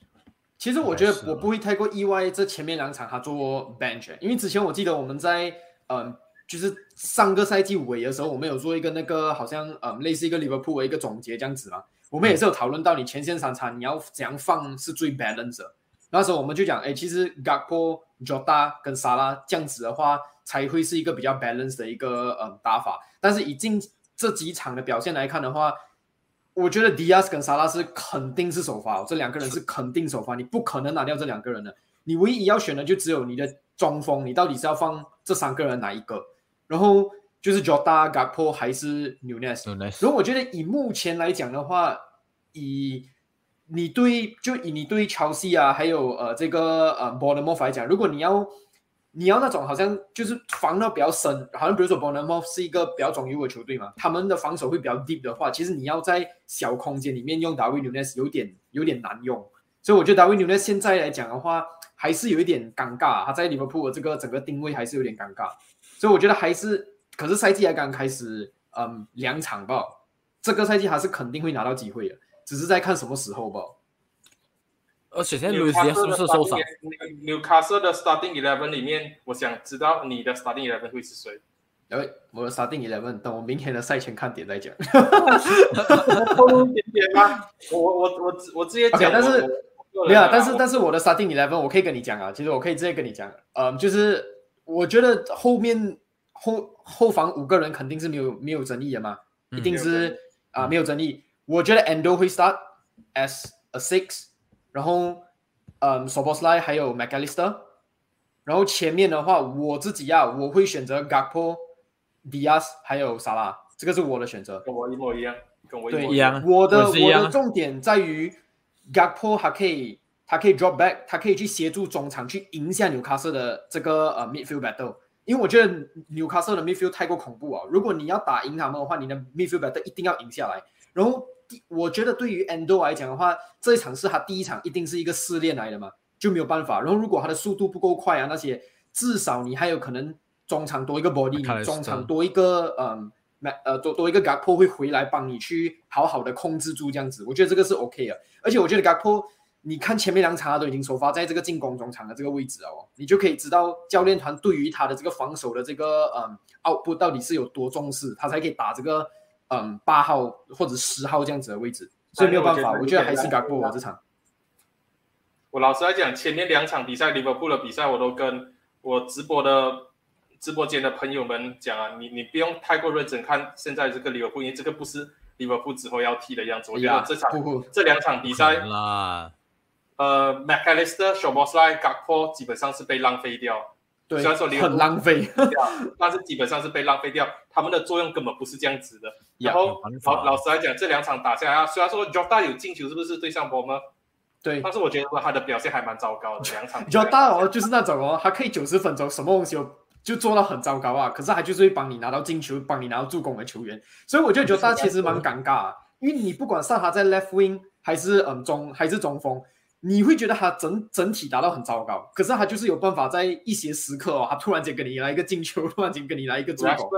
B: 其实我觉得我不会太过意外，这前面两场他做 bench，因为之前我记得我们在嗯，就是上个赛季尾的时候，我们有做一个那个好像嗯类似一个利物浦的一个总结这样子嘛。我们也是有讨论到你前线三场你要怎样放是最 balance。那时候我们就讲，哎，其实 Gakpo、Jota 跟沙拉这样子的话，才会是一个比较 balance 的一个嗯打法。但是以近这几场的表现来看的话，我觉得迪亚斯跟萨拉是肯定是首发，这两个人是肯定首发，你不可能拿掉这两个人的。你唯一要选的就只有你的中锋，你到底是要放这三个人哪一个？然后就是 Jota、Gakpo 还是 Nunes？如果我觉得以目前来讲的话，以你对就以你对乔西啊，还有呃这个呃 b o r n m o t h 来讲，如果你要你要那种好像就是防的比较深，好像比如说 b o r n m o t h 是一个比较中游的球队嘛，他们的防守会比较 deep 的话，其实你要在小空间里面用 David Nunes 有点有点难用，所以我觉得 David Nunes 现在来讲的话，还是有一点尴尬，他在利物浦的这个整个定位还是有点尴尬，所以我觉得还是，可是赛季才刚开始，嗯，两场吧，这个赛季还是肯定会拿到机会的。只是在看什么时候吧。
A: 而且现在卢西亚是不是受伤
C: ？Newcastle 的 Starting Eleven 里面，我想知道你的 Starting Eleven 会是谁？
B: 哎，我的 Starting Eleven 等我明天的赛前看点再讲。
C: 透露点点吗？<laughs> 我我我我直接讲。
B: 但是没有，但是但是我的 Starting Eleven 我可以跟你讲啊，其实我可以直接跟你讲，嗯，就是我觉得后面后后防五个人肯定是没有没有争议的嘛，一定是啊没有争议。我觉得 Endo 会 start as a six，然后嗯 s o b o s l a i 还有 McAllister，然后前面的话我自己呀，我会选择 Gakpo、Diaz 还有萨拉，这个是我的选择。
C: 跟我一模一样，跟我
A: 一模一样。
B: 我的我的重点在于 Gakpo 还可以，他可以 drop back，他可以去协助中场去赢下纽卡斯的这个呃 midfield battle，因为我觉得纽卡斯的 midfield 太过恐怖啊，如果你要打赢他们的话，你的 midfield battle 一定要赢下来，然后。我觉得对于 Endo 来讲的话，这一场是他第一场，一定是一个试炼来的嘛，就没有办法。然后如果他的速度不够快啊，那些至少你还有可能中场多一个 body，中场多一个嗯，呃多多一个 Gakpo 会回来帮你去好好的控制住这样子。我觉得这个是 OK 的。而且我觉得 Gakpo，你看前面两场他都已经首发在这个进攻中场的这个位置哦，你就可以知道教练团对于他的这个防守的这个嗯 output 到底是有多重视，他才可以打这个。嗯，八号或者十号这样子的位置，所以没有办法，我觉得还是该过我这场。
C: 我老实来讲，前面两场比赛，利物浦的比赛，我都跟我直播的直播间的朋友们讲啊，你你不用太过认真看现在这个利物浦，因为这个不是利物浦之后要踢的样子。我觉得这场这两场比赛，呃，McAllister、s h o b o s l a i Gakpo 基本上是被浪费掉。虽然说
B: 很浪费，
C: 但是基本上是被浪费掉。他们的作用根本不是这样子的。然后，好，老实来讲，这两场打下来，虽然说 Jota 有进球，是不是对上波吗？
B: 对。
C: 但是我觉得他的表现还蛮糟糕的。两场
B: Jota 哦，就是那种哦，他可以九十分钟什么东西就做到很糟糕啊，可是他就是会帮你拿到进球、帮你拿到助攻的球员。所以我觉得 Jota 其实蛮尴尬，因为你不管上他在 left wing 还是嗯中还是中锋。你会觉得他整整体达到很糟糕，可是他就是有办法在一些时刻哦，他突然间给你来一个进球，<laughs> 突然间给你来一个助攻。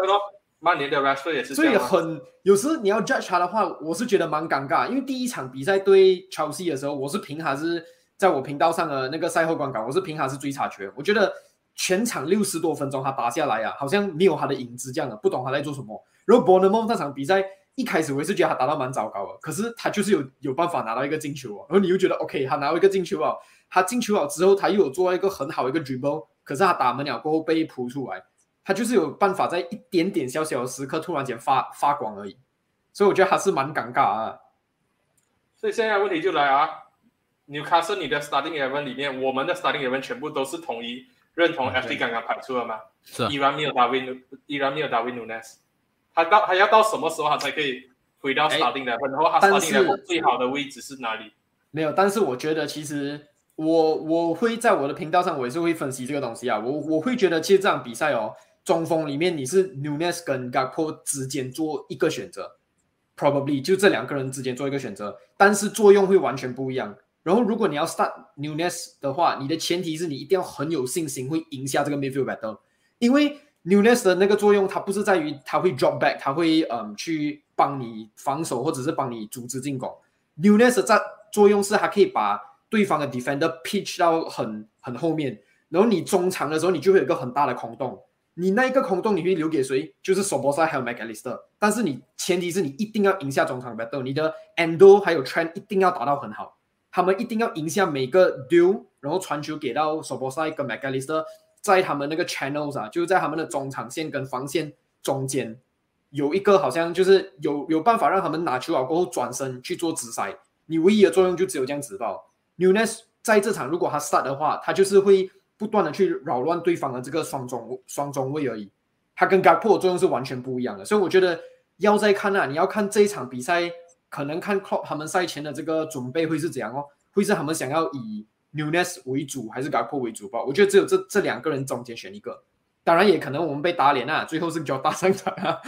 C: 曼联的 Rashford 也是
B: 所以很有时你要 judge 他的话，我是觉得蛮尴尬，因为第一场比赛对 Chelsea 的时候，我是凭还是在我频道上的那个赛后观感，我是凭还是追查权，我觉得全场六十多分钟他打下来啊，好像没有他的影子这样的，不懂他在做什么。然后 Bournemouth 那场比赛。一开始我也是觉得他打到蛮糟糕的，可是他就是有有办法拿到一个进球哦，然后你又觉得 OK，他拿到一个进球啊，他进球了之后他又有做一个很好的一个 dribble，可是他打门了过后被扑出来，他就是有办法在一点点小小的时刻突然间发发光而已，所以我觉得还是蛮尴尬啊。
C: 所以现在问题就来啊，Newcastle 你的 starting eleven 里面，我们的 starting eleven 全部都是统一认同 FD 刚刚排出了吗？
A: 是，
C: 依然没有 Darwin，依然没有 Darwin Nunes。他到他要到什么时候他才可以回到 starting level？然后他 starting level 最好的位置是哪里？
B: 没有，但是我觉得其实我我会在我的频道上，我也是会分析这个东西啊。我我会觉得其实这场比赛哦，中锋里面你是 Nunes 跟 Gakpo 之间做一个选择，probably 就这两个人之间做一个选择，但是作用会完全不一样。然后如果你要 start Nunes 的话，你的前提是你一定要很有信心会赢下这个 midfield battle，因为。Newness 的那个作用，它不是在于它会 drop back，它会嗯去帮你防守或者是帮你组织进攻。Newness 在作用是它可以把对方的 defender pitch 到很很后面，然后你中场的时候你就会有一个很大的空洞。你那一个空洞你会留给谁？就是索博塞还有 McAllister。但是你前提是你一定要赢下中场 battle，你的 Endo 还有 Trent 一定要打到很好，他们一定要赢下每个 d u e 然后传球给到索博塞跟 McAllister。在他们那个 channels 啊，就是在他们的中场线跟防线中间，有一个好像就是有有办法让他们拿球啊过后转身去做直塞。你唯一的作用就只有这样子吧。Newness 在这场如果他 start 的话，他就是会不断的去扰乱对方的这个双中双中卫而已。他跟 Gakpo 作用是完全不一样的，所以我觉得要再看啊，你要看这一场比赛，可能看 Klopp 他们赛前的这个准备会是怎样哦，会是他们想要以。Newness 为主还是 Gakpo 为主吧？我觉得只有这这两个人中间选一个，当然也可能我们被打脸啊，最后是叫大上场啊。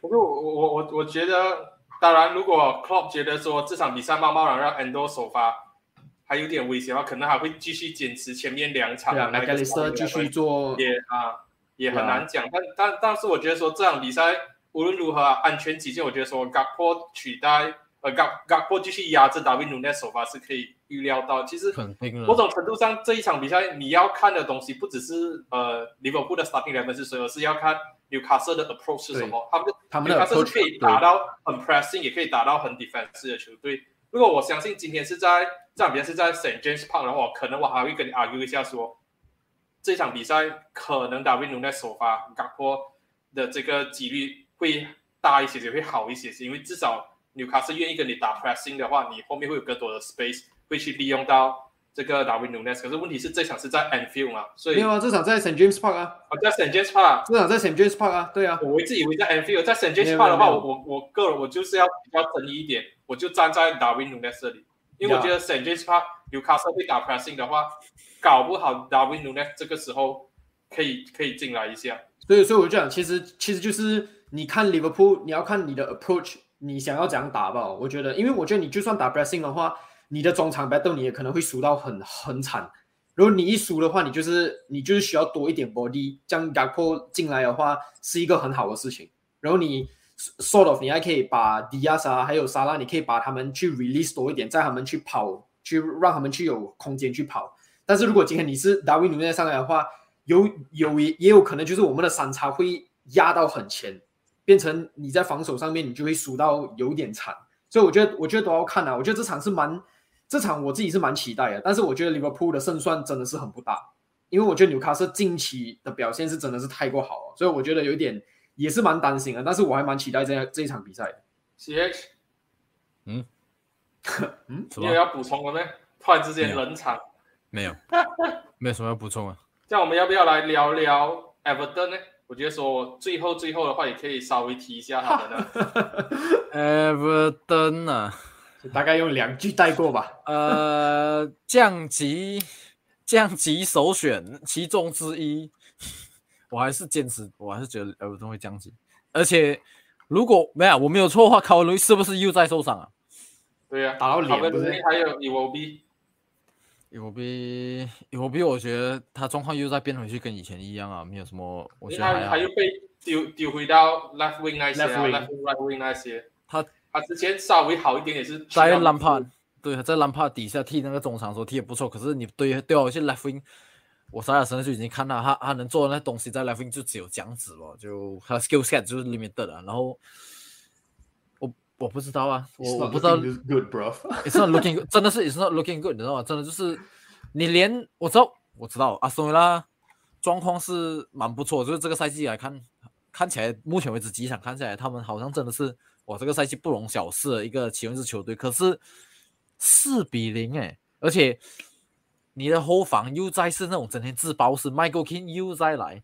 C: 不过我我我我觉得，当然如果 Klopp 觉得说这场比赛贸贸然让 Endo 首发还有点危险的话，可能还会继续坚持前面两场。
B: 对啊 m 里斯继续做
C: 也啊也很难讲。但但但是我觉得说这场比赛无论如何安全起见，我觉得说 Gakpo 取代。呃，Gak Gakpo 继续压制达维努内首发是可以预料到。其实某种程度上，这一场比赛你要看的东西不只是呃利物浦的 starting eleven 是谁，而是要看纽卡斯的 approach 是什么。他们
B: 他们的
C: approach 可以打到很 pressing，也可以打到很 defensive 的球队。如果我相信今天是在这场比赛是在 Saint James Park 的话，可能我还会跟你 argue 一下说，这场比赛可能达维努内首发 Gakpo 的这个几率会大一些，也会好一些，是因为至少。纽卡斯愿意跟你打 pressing 的话，你后面会有更多的 space，会去利用到这个 Darwin Nunes。可是问题是这场是在 Anfield 嘛，所以
B: 没有啊，这场在 Saint James Park 啊，
C: 在 Saint James Park，
B: 这场在 Saint James Park 啊，对啊，
C: 我一直以为在 Anfield，在 Saint James Park 的话，我我我个人我就是要比较争议一点，我就站在 Darwin Nunes 这里，因为我觉得 Saint James Park 纽卡斯会打 pressing 的话，搞不好 Darwin Nunes 这个时候可以可以进来一下。
B: 所以所以我就讲，其实其实就是你看 Liverpool，你要看你的 approach。你想要怎样打吧？我觉得，因为我觉得你就算打 pressing 的话，你的中场 battle 你也可能会输到很很惨。如果你一输的话，你就是你就是需要多一点 body，这样 gapo 进来的话是一个很好的事情。然后你 sort of 你还可以把 Diaz 啊，还有沙拉，你可以把他们去 release 多一点，在他们去跑，去让他们去有空间去跑。但是如果今天你是 Darwin 努内上来的话，有有也也有可能就是我们的三叉会压到很前。变成你在防守上面，你就会输到有点惨，所以我觉得，我觉得都要看啊。我觉得这场是蛮，这场我自己是蛮期待的。但是我觉得利物浦的胜算真的是很不大，因为我觉得纽卡斯近期的表现是真的是太过好了，所以我觉得有点也是蛮担心的。但是我还蛮期待这这一场比赛的。
C: C H，
A: 嗯，<laughs>
B: 嗯，
C: 你有要补充的没？突然之间冷场，
A: 没有，<laughs> 没有什么要补充啊。
C: 这样我们要不要来聊聊 Everton 呢？我觉得说最后最后的话，也可以稍微提一下他们的 <laughs>
A: Everton 啊，<laughs>
B: 大概用两句带过吧。
A: 呃，降级降级首选其中之一，我还是坚持，我还是觉得 Everton 会降级。而且如果没有我没有错的话，考虑是不是又在受伤啊？
C: 对呀、
B: 打到脸不是
C: 还有 E EOB，
A: 有比有比，我觉得他状况又在变回去，跟以前一样啊，没有什么，我觉得还好
C: 他他。又被丢丢回到 left wing 那些啊
B: Left
C: wing，left wing right wing 那些。
A: 他
C: 他之前稍微好一点，也是去
A: 在
C: 到
A: 兰帕，对，在兰帕底下踢那个中场的时候踢也不错，可是你对对我去 left wing，我在他身上就已经看到他他能做的那东西在 left wing 就只有这样子了，就他 skill set 就是 limited 了，然后我我不知道啊，我我不知道
B: good, bro. <laughs>
A: it's not looking good，真的是 it's not looking good，你知道吗？真的就是你连我知道我知道阿斯顿维拉状况是蛮不错，就是这个赛季来看，看起来目前为止几场看起来他们好像真的是哇这个赛季不容小视的一个其中一支球队，可是四比零哎，而且你的后防又再是那种整天自爆式，Michael King 又再来，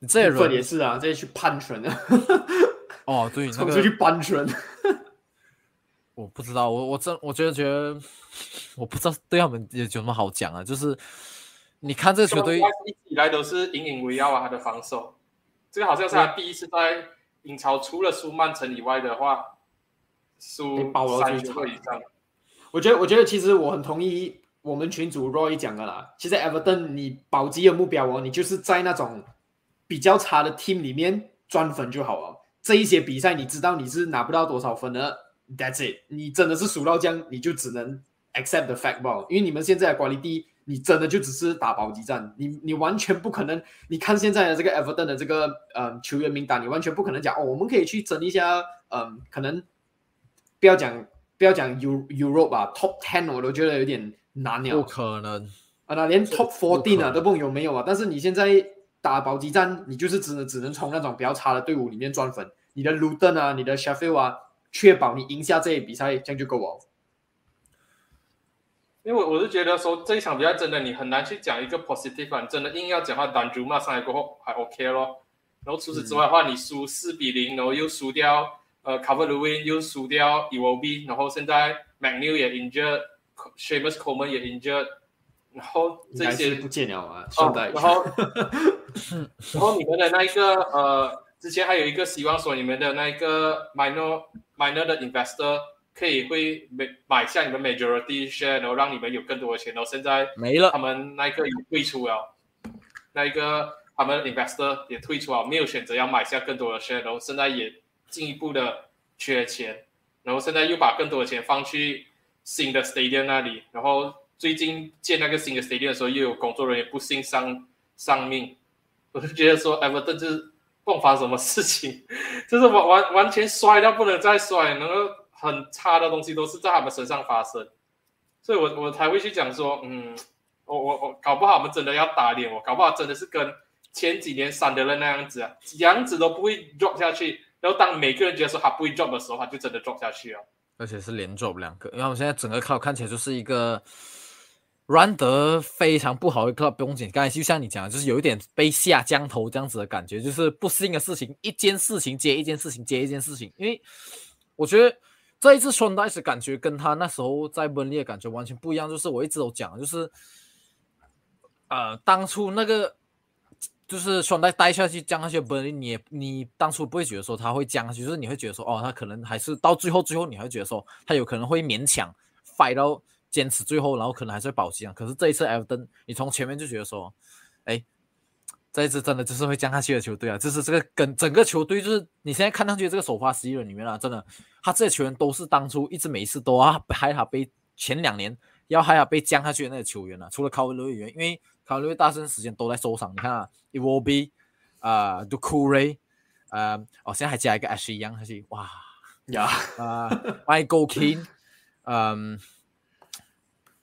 A: 你这
B: 部分也是啊，这些去攀纯啊，
A: 哦对那
B: 冲出去搬砖。<laughs>
A: 我不知道，我我真我觉得觉得我不知道对他们有有什么好讲啊，就是你看这个球队。
C: 一直以来都是引以为傲啊，他的防守，这个好像是他第一次在英超除了输曼城以外的话，输三球以上。
B: 我觉得，我觉得其实我很同意我们群主 Roy 讲的啦。其实 Everton 你保级的目标哦，你就是在那种比较差的 team 里面赚分就好了。这一些比赛你知道你是拿不到多少分的，That's it。你真的是输到这样，你就只能 accept the fact ball，。因为你们现在的管理第一，你真的就只是打保级战，你你完全不可能。你看现在的这个 Everton 的这个呃球员名单，你完全不可能讲哦，我们可以去争一下，嗯、可能不要讲不要讲 Eu Europe 吧，Top Ten 我都觉得有点难了不
A: 可能，
B: 啊，那连 Top Fourteen 啊都不懂有没有啊。但是你现在打保级战，你就是只能只能从那种比较差的队伍里面赚分，你的 Luton 啊，你的 Sheffield 啊，确保你赢下这一比赛，这样就够了。
C: 因为我我是觉得说这一场比赛真的你很难去讲一个 positive 啊，你真的硬要讲话单竹嘛上来过后还 OK 咯。然后除此之外的话，你输四比零，然后又输掉呃 Cover Lewin，又输掉 EOB，然后现在 McNeil 也 injured，Shamus Coleman 也 injured，然后这些
B: 是不见了啊，
C: 哦。然后然后你们的那一个呃，之前还有一个希望说你们的那一个 minor minor 的 investor 可以会买买下你们 majority share，然后让你们有更多的钱。然后现在
A: 没了
C: 他。们那一个也退出了，那一个他们 investor 也退出了，没有选择要买下更多的 share，然后现在也进一步的缺钱，然后现在又把更多的钱放去新的 stadium 那里，然后最近建那个新的 stadium 的时候，又有工作人员不幸丧丧命，我就觉得说 Everton 就是迸发什么事情，<laughs> 就是完完完全摔到不能再摔，然后很差的东西都是在他们身上发生。所以我我才会去讲说，嗯，我我我搞不好我们真的要打脸我，搞不好真的是跟前几年三德勒那样子啊，样子都不会 drop 下去，然后当每个人觉得说他不会 drop 的时候，他就真的 drop 下去了。
A: 而且是连 drop 两个，因为我们现在整个 club 看起来就是一个 run 得非常不好的 club，不用紧，刚才就像你讲的，就是有一点被下降头这样子的感觉，就是不适应的事情，一件事情接一件事情接一件事情，因为我觉得这一次 s h a n d i c e 感觉跟他那时候在温利的感觉完全不一样，就是我一直都讲，就是呃，当初那个。就是双带带下去降下去的本你也你当初不会觉得说他会降下去，就是你会觉得说哦，他可能还是到最后最后你会觉得说他有可能会勉强 fight 到坚持最后，然后可能还是会保级啊。可是这一次 Everton，你从前面就觉得说，哎，这一支真的就是会降下去的球队啊，就是这个跟整个球队就是你现在看上去这个首发十一人里面啊，真的他这些球员都是当初一直每一次都啊害他被前两年要害他被降下去的那个球员啊，除了考维雷员，因为考维雷大部分时间都在受伤，你看啊。i w o b 啊 d u k u r e 呃，哦，现在还加一个 Ashley Young，还是哇
B: 呀，
A: 啊，Michael King，嗯，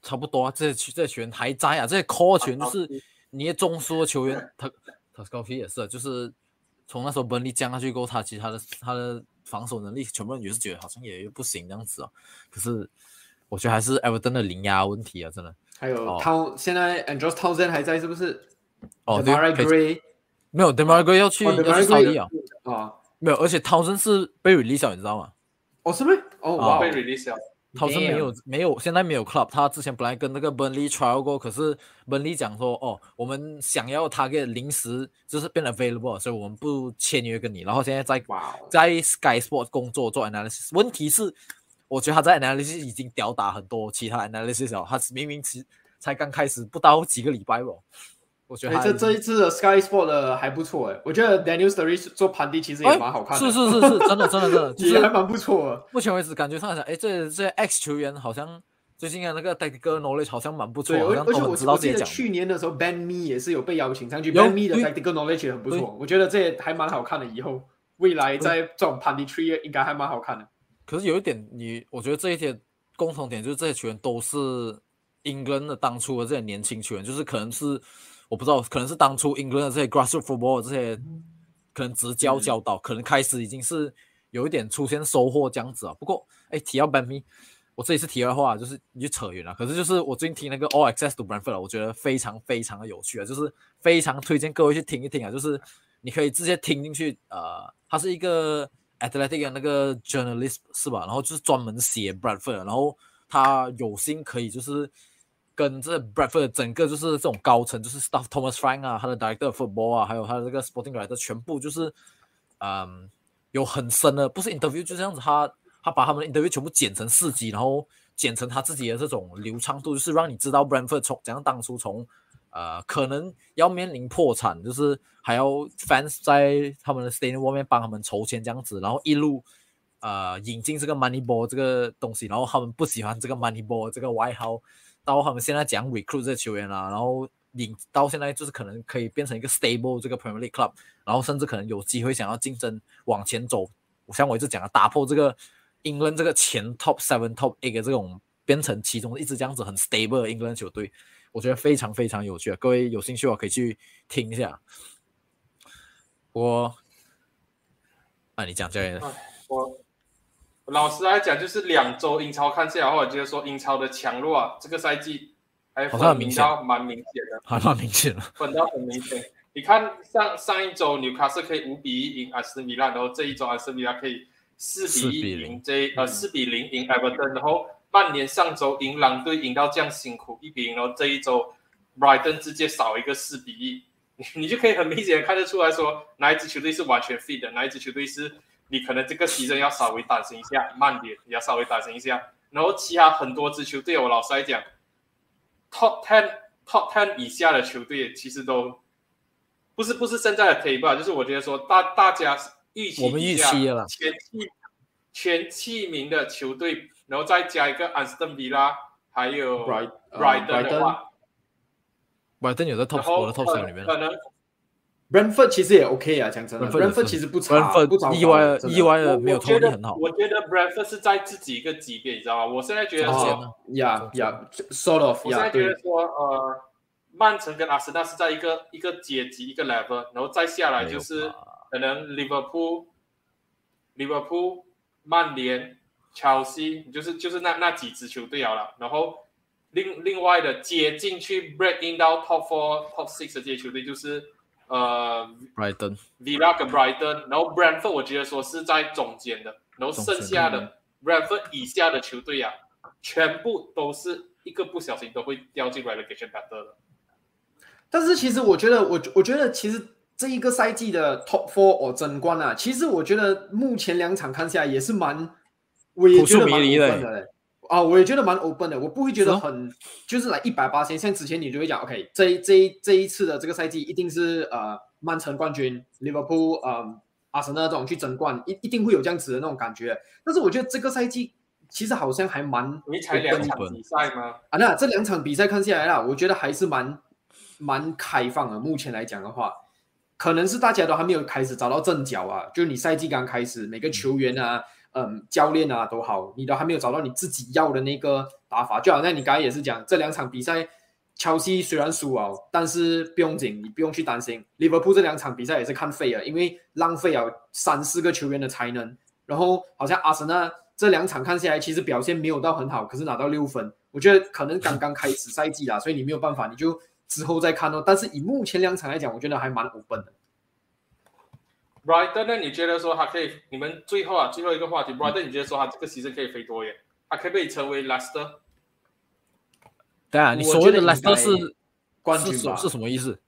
A: 差不多啊，这些这些球员还在啊，这些 core 球员就是你的中枢球员，他他 f i 也是，就是从那时候 Burnley 降下去过后，他其实他的他的防守能力，全部人也是觉得好像也不行这样子啊，可是我觉得还是 Everton 的零压问题啊，真的。
B: 还有
A: 哦
B: Town，现在 Andros Townsend 还在是不是？
A: 哦，对
B: m a r Gray
A: 没有 d e m a r g a 要去
B: 哦
A: 要去扫地啊。
B: 啊，
A: 没有，而且涛森是被 release 了，你知道吗？
B: 哦是吗？哦
A: 啊
B: 哇
C: 被 release 了，
A: 涛森没有没有，现在没有 club。他之前本来跟那个 Burnley trial 过，可是 Burnley 讲说，哦，我们想要他给临时就是变 available，所以我们不签约跟你。然后现在在在 Sky Sport 工作做 analysis。问题是，我觉得他在 analysis 已经吊打很多其他 analysis 了。他明明其才刚开始不到几个礼拜哦。我觉得
B: 这这一次的 Sky Sport 的还不错哎，我觉得 Daniel Sturridge 做盘地其实也蛮好看
A: 的，是是是是，真的真的真的，
B: 其实 <laughs> 还蛮不错的。
A: 目前为止感觉上讲，哎，这这 X 球员好像最近的那个 technical knowledge 好像蛮不错，而
B: 而且我
A: 知道
B: 记得去年的时候 Ben Me 也是有被邀请上去，Ben Me 的 technical knowledge 也很不错，我觉得这也还蛮好看的。以后未来在这种盘地 tree 应该还蛮好看的。
A: 可是有一点，你我觉得这一点共同点就是这些球员都是 England 的当初的这些年轻球员，就是可能是。我不知道，可能是当初 England 的这些 grassroots football 这些可能直教教导，可能开始已经是有一点出现收获这样子啊。不过，哎，提到 b a n m 我这里是提的话就是你就扯远了。可是就是我最近听那个 All Access to Brentford，我觉得非常非常的有趣啊，就是非常推荐各位去听一听啊。就是你可以直接听进去，呃，他是一个 athletic 的那个 journalist 是吧？然后就是专门写 Brentford，然后他有心可以就是。跟这 Bradford 整个就是这种高层，就是 Staff Thomas Frank 啊，他的 Director Football 啊，还有他的这个 Sporting Director，全部就是，嗯，有很深的，不是 Interview 就这样子，他他把他们的 Interview 全部剪成四集，然后剪成他自己的这种流畅度，就是让你知道 Bradford 从怎样当初从呃可能要面临破产，就是还要 Fans 在他们的 Stadium 外面帮他们筹钱这样子，然后一路呃引进这个 Money Ball 这个东西，然后他们不喜欢这个 Money Ball 这个外号。到他们现在讲 recruit 这球员啦，然后领到现在就是可能可以变成一个 stable 这个 Premier League club，然后甚至可能有机会想要竞争往前走。我像我一直讲的，打破这个 England 这个前 top seven top eight 这种变成其中一支这样子很 stable 的 England 球队，我觉得非常非常有趣啊！各位有兴趣的话可以去听一下。我，啊，你讲教练，
C: 我。老实来讲，就是两周英超看下来，或者就是说英超的强弱啊，这个赛季还分明到蛮明显的，
A: 还蛮明显的，
C: 分到很明显。你看上上一周纽卡斯可以五比一赢阿斯米拉，然后这一周阿斯米拉可以四比一赢这呃四比零赢埃弗顿，然后曼联上周赢狼队赢到这样辛苦一比零，然后这一周 Brighton 直接少一个四比一，你就可以很明显的看得出来说哪一支球队是完全 fit 的，哪一支球队是。你可能这个牺牲要稍微担心一下，慢点，你要稍微担心一下。然后其他很多支球队，我老实来讲，top ten top ten 以下的球队其实都不是不是现在的 table，就是我觉得说大大家预期
A: 我们预期了
C: 前七前七名的球队，然后再加一个安斯顿比拉，还有 Brighton 的话
A: ，Brighton 有在 top 我的 top 里面
C: 可能。
B: Brentford 其实也 OK 啊，讲真的，Brentford 其实不差，不糟
A: 意外意外的没有投力很好。
C: 我觉得 Brentford 是在自己一个级别，你知道吗？我现在觉得说
B: ，Yeah Yeah，sort of。
C: 我现在觉得说，呃，曼城跟阿森纳是在一个一个阶级一个 level，然后再下来就是可能 Liverpool、Liverpool、曼联、Chelsea，就是就是那那几支球队好了。然后另另外的接进去 break in 到 top four、top six 的这些球队就是。呃
A: ，Brighton、
C: Villa 跟 Brighton，然后 Brentford 我觉得说是在中间的，然后剩下的 Brentford 以下的球队啊，全部都是一个不小心都会掉进 relegation battle 的。
B: 但是其实我觉得，我我觉得其实这一个赛季的 Top Four 哦争冠啊，其实我觉得目前两场看下来也是蛮，我也觉得蛮的嘞。啊，我也觉得蛮 open 的，我不会觉得很就是来一百八千。像之前你就会讲，OK，这这这一次的这个赛季一定是呃曼城冠军，Liverpool 呃阿森纳这种去争冠，一一定会有这样子的那种感觉。但是我觉得这个赛季其实好像还蛮，
C: 你才两场比赛吗？
B: 啊，那这两场比赛看下来啦，我觉得还是蛮蛮开放的。目前来讲的话，可能是大家都还没有开始找到阵脚啊，就是你赛季刚开始，每个球员啊。嗯，嗯教练啊都好，你都还没有找到你自己要的那个打法。就好像你刚才也是讲，这两场比赛，切西虽然输啊，但是不用紧，你不用去担心。利物浦这两场比赛也是看废了，因为浪费了三四个球员的才能。然后好像阿森纳这两场看下来，其实表现没有到很好，可是拿到六分，我觉得可能刚刚开始赛季啦，所以你没有办法，你就之后再看哦。但是以目前两场来讲，我觉得还蛮 open 的。
C: Brighton 呢？你觉得说他可以？你们最后啊，最后一个话题，Brighton，你觉得说他这个其实可以飞多远？他可不可以成为 Leicester？
A: 对啊，你所谓的 Leicester
B: 是冠军吧？
A: 是什么意思？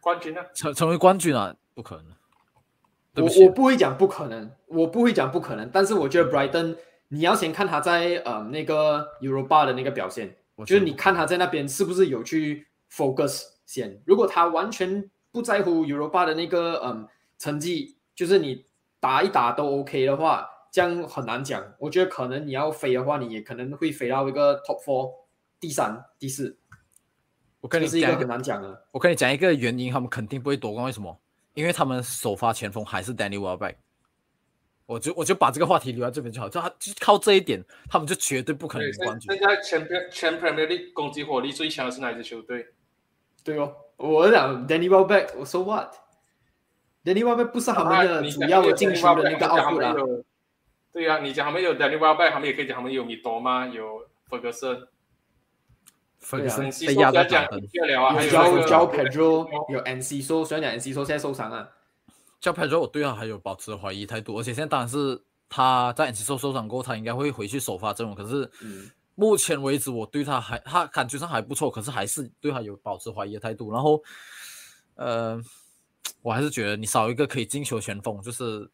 C: 冠军呢？
A: 成成为冠军啊？不可能。
B: 我我不会讲不可能，我不会讲不可能。但是我觉得 Brighton 你要先看他在呃那个 Europa 的那个表现，
A: 我
B: 就是你看他在那边是不是有去 focus 先。如果他完全不在乎 Europa 的那个嗯成绩，就是你打一打都 OK 的话，这样很难讲。我觉得可能你要飞的话，你也可能会飞到一个 top four 第三、第四，
A: 我跟你
B: 这是一个很
A: 讲一个，
B: 难讲的。
A: 我跟你讲一个原因，他们肯定不会夺冠，为什么？因为他们首发前锋还是 Danny Welbeck。我就我就把这个话题留在这边就好，就他就靠这一点，他们就绝对不可能冠军
C: 现。在全全 Premier League 攻击火力最强的是哪一支球队？
B: 对哦，我讲 Danny Welbeck，我说 what？Danny Welbeck 不是他们的主要的
C: 有
B: 进
C: Danny
B: 球的那个
C: 他们
B: output 啊。
C: 有对啊，你讲他们有 Danny Welbeck，他们也可以讲他们有米多吗？有 Ferguson，
A: 被压在
C: 说不要讲
A: 板凳。
C: 不要聊啊，还
B: 有 Joe Joe Pedro，有 NC 说，虽然讲 NC 说现在受伤了，
A: 叫 Pedro，我对他还有保持怀疑态度，而且现在当然是他在 NC 受受伤过后，他应该会回去首发阵容。可是
B: 嗯，
A: 目前为止，我对他还他感觉上还不错，可是还是对他有保持怀疑的态度。然后，呃，我还是觉得你少一个可以进球前锋，就是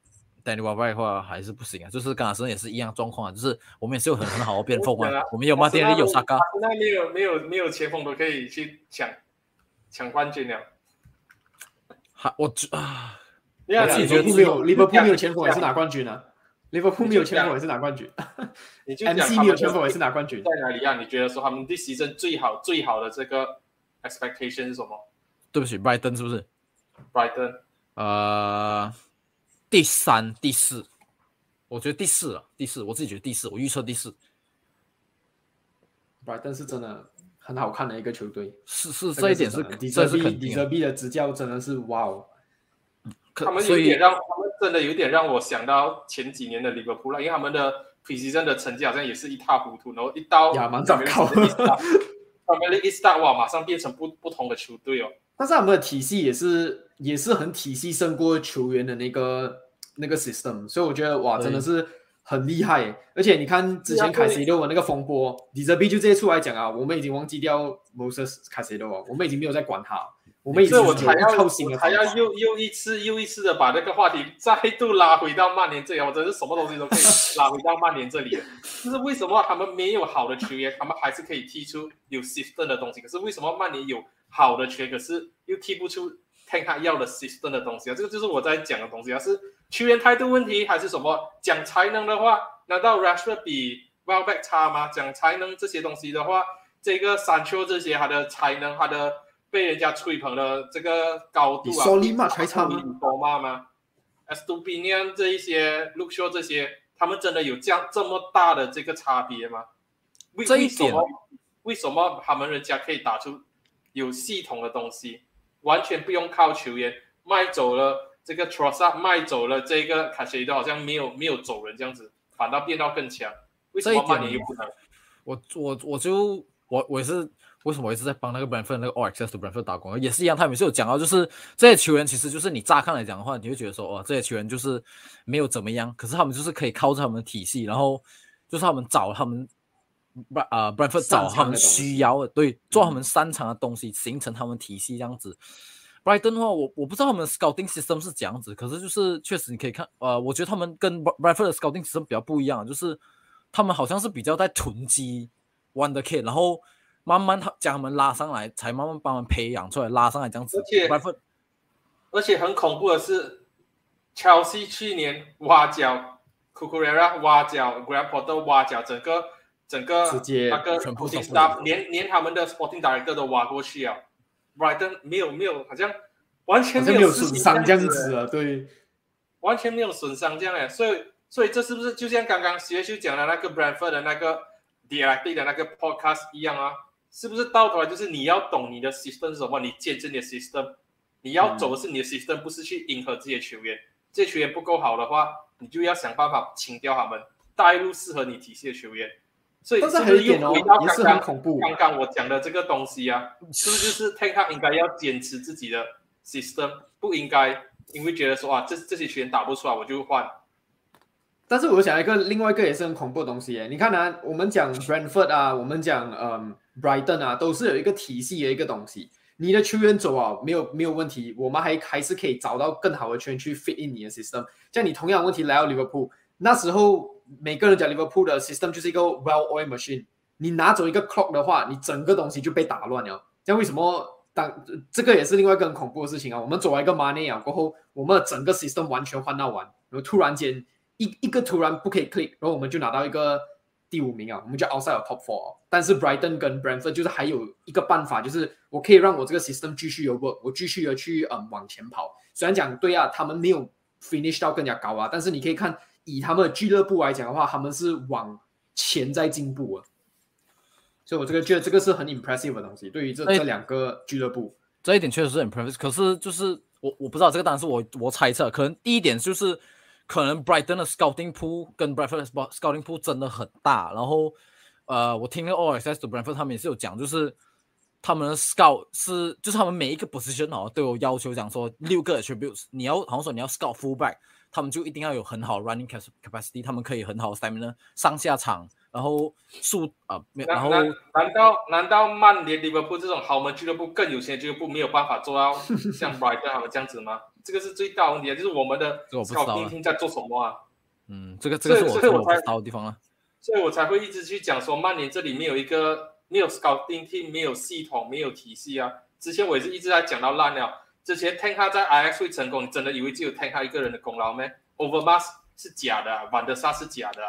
A: Danny w a b 的话还是不行啊。就是跟阿森也是一样状况啊，就是我们也是有很很好的边锋啊 <laughs>
C: 我
A: 们有马丁内利，有萨卡，
C: 那没有没有没有前锋都可以去抢抢冠军了。
A: 还我觉啊，
C: 你
A: 自己觉得
B: 利物浦没有利物浦没有前锋也是
C: 拿，
B: 冠军啊，利物浦没有前锋也是拿冠军 <laughs>
C: 你
B: ，MC 没有前锋也是拿冠军。
C: 在哪里啊？你觉得说他们第 season 最好最好的这个 expectation 是什么
A: 对不起，拜登是不是？
C: ？Brighton
A: 呃，第三、第四，我觉得第四了，第四，我自己觉得第四，我预测第四
B: ，Brighton 是真的很好看的一个球队，
A: 是是这一点是
B: 迪
A: 这
B: 泽比迪
A: 是肯定的。
B: 泽比的执教真的是哇哦，
C: 他们有点让他们真的有点让我想到前几年的利物浦了，因为他们的 preseason 的成绩好像也是一塌糊涂，然后一刀
B: 亚蛮糟糕
C: 他们的一 start 哇，马上变成不不同的球队哦。
B: 但是他们的体系也是也是很体系胜过球员的那个那个 system，所以我觉得哇，真的是很厉害。而且你看之前凯西洛的那个风波，迪泽比就直接出来讲啊，我们已经忘记掉 Moses 凯西洛，我们已经没有在管他，我们已经
C: 所以我才要我才要又又一次又一次的把这个话题再度拉回到曼联这里，我真是什么东西都可以 <laughs> 拉回到曼联这里了。就是为什么他们没有好的球员，他们还是可以踢出有 system 的东西，可是为什么曼联有好的球员，可是又踢不出 Ten 他要的 system 的东西啊？这个就是我在讲的东西啊，是球员态度问题还是什么？讲才能的话，难道 Rashford 比 Welbeck 差吗？讲才能这些东西的话，这个 Sancho 这些他的才能，他的被人家吹捧的这个高度啊
B: 还差吗？
C: 多骂吗 e s t u p i n i a n 这一些 Shaw 这些，他们真的有这样这么大的这个差别吗？为什么
A: 点
C: 为什么他们人家可以打出有系统的东西，完全不用靠球员卖走了这个 t r o s s a 卖走了这个卡西都好像没有没有走人这样子，反倒变到更强。为什么又不能？
A: 我我我就我我也是为什么我一直在帮那个 Brentford 那个 All Access to Brentford 打工，也是一样，他们也是有讲到，就是这些球员其实就是你乍看来讲的话，你会觉得说，哦，这些球员就是没有怎么样，可是他们就是可以靠着他们的体系，然后就是他们找他们。不啊，Brentford 找他们需要的，对，做他们擅长的东西，形成他们体系这样子。Brighton 的话，我我不知道他们 scouting system 是怎样子，可是就是确实你可以看，呃，我觉得他们跟 Brentford 的 scouting system 比较不一样，就是他们好像是比较在囤积 Wonder Kid，然后慢慢他将他们拉上来，才慢慢帮他们培养出来，拉上来这样子。
C: 而且而且很恐怖的是，Chelsea 去年挖角 Cucurella 挖角 Graham Potter 挖角整个整个
B: 直接
C: 那个
A: 全部
C: coaching
A: 都不能
C: staff 连连他们的 sporting director 都挖过去啊，Brighton 没有没有好像完全
B: 没有损伤这样
C: 子
B: 子啊，对，
C: 完全没有损伤这样哎，所以所以这是不是就像刚刚 C H 讲的那个 Brentford 的那个 DLD 的那个 podcast 一样啊？是不是到头来就是你要懂你的 system 是什么，你见证你的 system，你要走的是你的 system，、不是去迎合这些球员。这些球员不够好的话，你就要想办法清掉他们，带入适合你体系的球员。所以
B: 但是
C: 是不是
B: 还有一点哦
C: 又回到，
B: 也是
C: 刚刚
B: 很恐怖。
C: 刚刚我讲的这个东西啊，是不是就是 Ten Hag 应该要坚持自己的 system，不应该因为觉得说啊，这这些球员打不出来，我就换。
B: 但是我想一个另外一个也是很恐怖的东西耶，你看啊，我们讲 Brentford 啊，我们讲嗯 Brighton 啊，都是有一个体系的一个东西。你的球员走啊，没有没有问题，我们还还是可以找到更好的球员去 fit in 你的 system。像你同样问题来到 Liverpool，那时候每个人讲 Liverpool 的 system 就是一个 well-oiled machine。你拿走一个 clock 的话，你整个东西就被打乱了。这样为什么当这个也是另外一个很恐怖的事情啊？我们走完一个 money 啊过后，我们的整个 system 完全换到完，然后突然间一一个突然不可以 click，然后我们就拿到一个第五名啊，我们就 outside of top four。但是 Brighton 跟 Brentford 就是还有一个办法，就是我可以让我这个 system 继续有 work，我继续的去嗯往前跑。虽然讲对啊，他们没有 finish 到更加高啊，但是你可以看以他们的俱乐部来讲的话，他们是往前在进步啊。所以我这个觉得这个是很 impressive 的东西，对于这这两个俱乐部，
A: 这一点确实是 impressive。可是就是我我不知道这个当然是我我猜测，可能第一点就是可能 Brighton 的 scouting pool 跟 Brentford scouting pool 真的很大。然后呃，我听那个 All Access to Brentford 他们也是有讲，就是他们的 scout 是就是他们每一个 position 哦都有要求，讲说六个 attributes，你要好像说你要 scout fullback，他们就一定要有很好 running capacity，他们可以很好 stamina 上下场。然后速啊，然后
C: 难道难道曼联、利物浦这种豪门俱乐部更有钱俱乐部没有办法做到像 Brighton 他们这样子吗？<laughs> 这个是最大问题，就是我们的考评厅在做什么啊？
A: 嗯，这个这个是我我不知道的地方啊，
C: 所以我才会一直去讲说曼联这里没有一个没有 scouting team，没有系统，没有体系啊。之前我也是一直在讲到烂了。之前 t a n k 在 IX 会成功，你真的以为只有 t a n k 一个人的功劳吗？Overmars 是假的，万德萨是假的。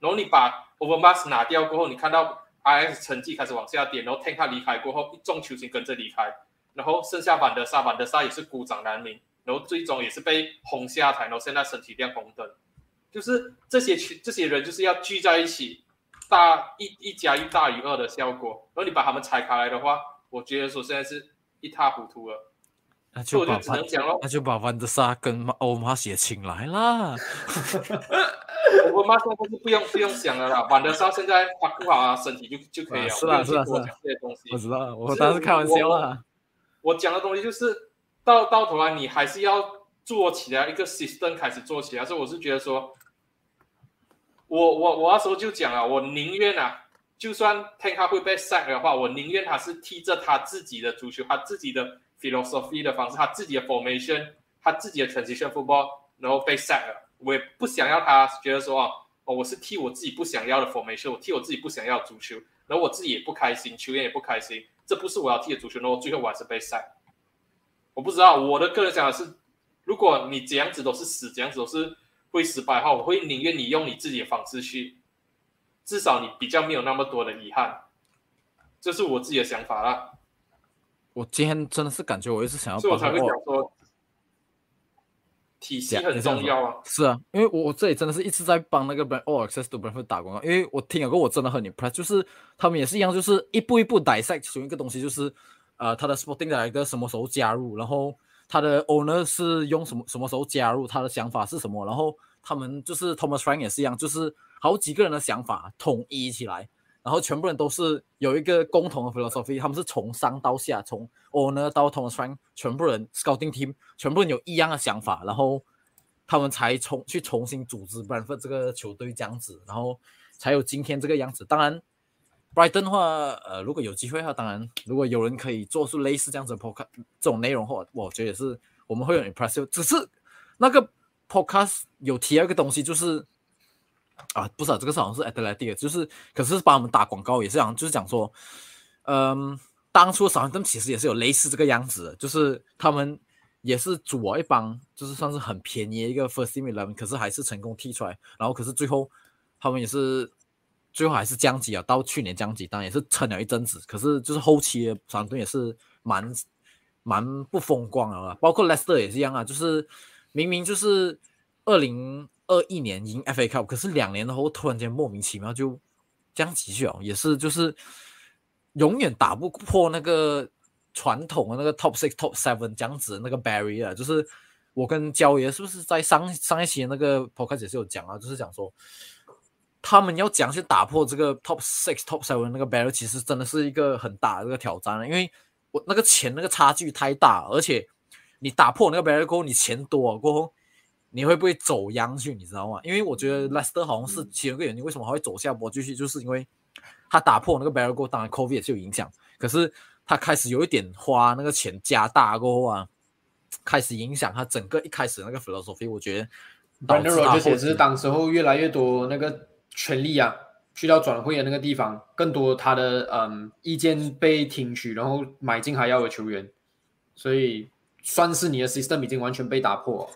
C: 然后你把 Overmars 拿掉过后，你看到 IS 成绩开始往下跌，然后 Tank 离开过后，一众球星跟着离开，然后剩下范德萨，范德萨也是孤掌难鸣，然后最终也是被轰下台，然后现在身体亮红灯，就是这些群这些人就是要聚在一起，大一一加一大于二的效果。然后你把他们拆开来的话，我觉得说现在是一塌糊涂了。
A: 那就把
C: 只能讲咯，
A: 那就把范德萨跟欧马写请来啦。<laughs>
C: 我妈现在是不用不用想了啦，万德沙现在发不好啊，身体就就可以了。
A: 是啊是啊是啊，
C: 这些东西
A: 我知道，我当时开玩笑啦。
C: 我讲的东西就是到到头来，你还是要做起来一个 system 开始做起来。所以我是觉得说，我我我那时候就讲了，我宁愿啊，就算 Tank 会被 sack 的话，我宁愿他是踢着他自己的足球，他自己的 philosophy 的方式，他自己的 formation，他自己的 transition football，然后被 sack 了。我也不想要他觉得说哦，我是替我自己不想要的 formation，我替我自己不想要足球，然后我自己也不开心，球员也不开心，这不是我要踢的足球，然后最后我还是被赛。我不知道我的个人想法是，如果你这样子都是死，这样子都是会失败的话，我会宁愿你用你自己的方式去，至少你比较没有那么多的遗憾，这是我自己的想法啦。
A: 我今天真的是感觉我一直想要，
C: 所以我才会讲说。体系很重要啊，
A: 是啊，因为我我这里真的是一直在帮那个 brand all access to brand 打广告，因为我听有个，我真的很 impressed，就是他们也是一样，就是一步一步 dissect 其中一个东西，就是呃他的 sporting 来一个什么时候加入，然后他的 owner 是用什么什么时候加入，他的想法是什么，然后他们就是 Thomas Frank 也是一样，就是好几个人的想法统一起来。然后全部人都是有一个共同的 philosophy，他们是从上到下，从 owner 到 t o m s Frank，全部人 scouting team，全部人有一样的想法，然后他们才重去重新组织 Brentford 这个球队这样子，然后才有今天这个样子。当然，Brighton 的话，呃，如果有机会的话，当然如果有人可以做出类似这样子的 podcast 这种内容的话，我觉得也是我们会很 impressive。只是那个 podcast 有提到一个东西，就是。啊，不是，这个是好像是 Athletic，就是，可是帮我们打广告也是讲，就是讲说，嗯，当初少安顿其实也是有类似这个样子的，就是他们也是组了一帮，就是算是很便宜的一个 First Team Eleven，可是还是成功踢出来，然后可是最后他们也是最后还是降级啊，到去年降级，当然也是撑了一阵子，可是就是后期的少安顿也是蛮蛮不风光啊，包括 Leicester 也是一样啊，就是明明就是二零。二一年赢 FA Cup，可是两年后突然间莫名其妙就降级去了，也是就是永远打不破那个传统的那个 Top Six、Top Seven 这样子的那个 barrier。就是我跟焦爷是不是在上上一期那个 podcast 也是有讲啊，就是讲说他们要讲去打破这个 Top Six、Top Seven 那个 barrier，其实真的是一个很大的一个挑战，因为我那个钱那个差距太大，而且你打破那个 barrier 过后，你钱多过后。你会不会走央去？你知道吗？因为我觉得 Leicester 好像是其中一个原因，为什么还会走下坡？继续就是因为他打破那个 barrier 过，当然 COVID 也是有影响。可是他开始有一点花那个钱加大过后啊，开始影响他整个一开始那个 philosophy。我觉得
B: Brandon Rodgers 也是当时候越来越多那个权利啊，去到转会的那个地方，更多他的嗯意见被听取，然后买进还要有球员，所以算是你的 system 已经完全被打破。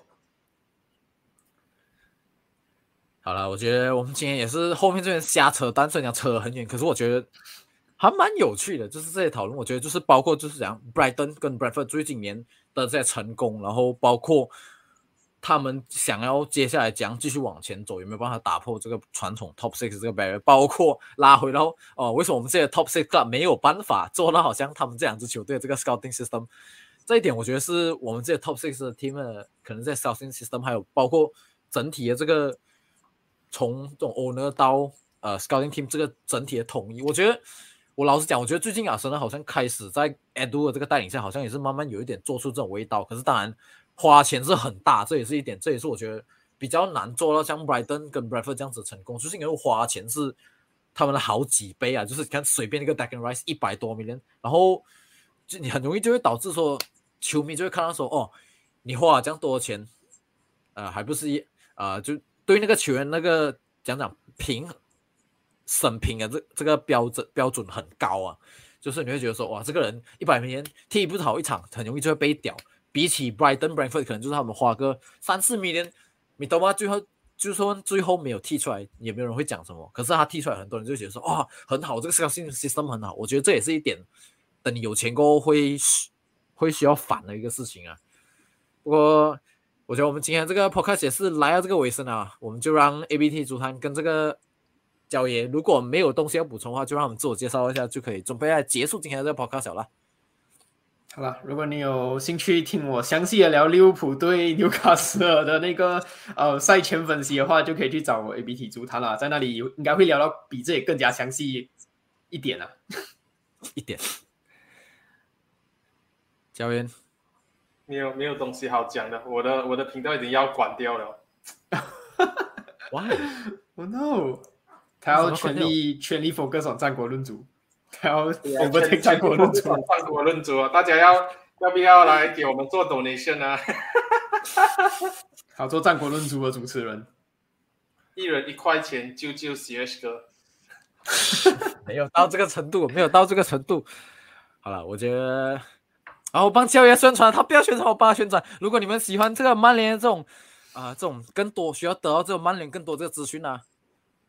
A: 好了，我觉得我们今天也是后面这边瞎扯，单纯讲扯得很远，可是我觉得还蛮有趣的，就是这些讨论，我觉得就是包括就是讲 Brighton 跟 Bradford 最近年的这些成功，然后包括他们想要接下来怎样继续往前走，有没有办法打破这个传统 Top Six 这个 barrier，包括拉回，到哦，为什么我们这些 Top Six club 没有办法做到好像他们这两支球队这个 scouting system，这一点我觉得是我们这些 Top Six 的 team 可能在 scouting system 还有包括整体的这个。从这种 owner 到呃 scouting team 这个整体的统一，我觉得我老实讲，我觉得最近阿森纳好像开始在 Edu 的这个带领下，好像也是慢慢有一点做出这种味道。可是当然花钱是很大，这也是一点，这也是我觉得比较难做到像 Brighton 跟 Bradford 这样子成功，就是因为花钱是他们的好几倍啊。就是你看随便一个 d e c k a n Rice 一百多 million，然后就你很容易就会导致说球迷就会看到说哦，你花了这样多钱，呃，还不是一呃就。对那个球员那个讲讲评审评啊，这这个标准标准很高啊，就是你会觉得说哇，这个人一百年踢不好一场，很容易就会被屌。比起 Brighton Brentford，可能就是他们花个三四米连，你懂吗？最后就说最后没有踢出来，也没有人会讲什么。可是他踢出来，很多人就觉得说哇，很好，这个 scouting system 很好。我觉得这也是一点，等你有钱过后会会需要反的一个事情啊。不过。我觉得我们今天这个 podcast 也是来到这个尾声了，我们就让 A B T 足坛跟这个焦爷，如果没有东西要补充的话，就让我们自我介绍一下就可以，准备来结束今天的这个 podcast 了。
B: 好了，如果你有兴趣听我详细的聊利物浦对纽卡斯尔的那个呃赛前分析的话，就可以去找我 A B T 足坛了，在那里应该会聊到比这也更加详细一点啊，<laughs>
A: 一点。焦爷。
C: 没有没有东西好讲的，我的我的频道已经要关掉了。<laughs>
B: Why？Oh no！他要全力全力 focus on 战国论主，他要 focus 战国论主，
C: 战国论主啊！大家要要不要来给我们做 donation 啊？<laughs>
B: 好，做战国论主的主持人，
C: 一人一块钱救救 CS 哥。<laughs>
A: 没有到这个程度，没有到这个程度。好了，我觉得。然后帮教爷宣传，他不要宣传，我帮他宣传。如果你们喜欢这个曼联这种啊，这种更多需要得到这种曼联更多这个资讯呢，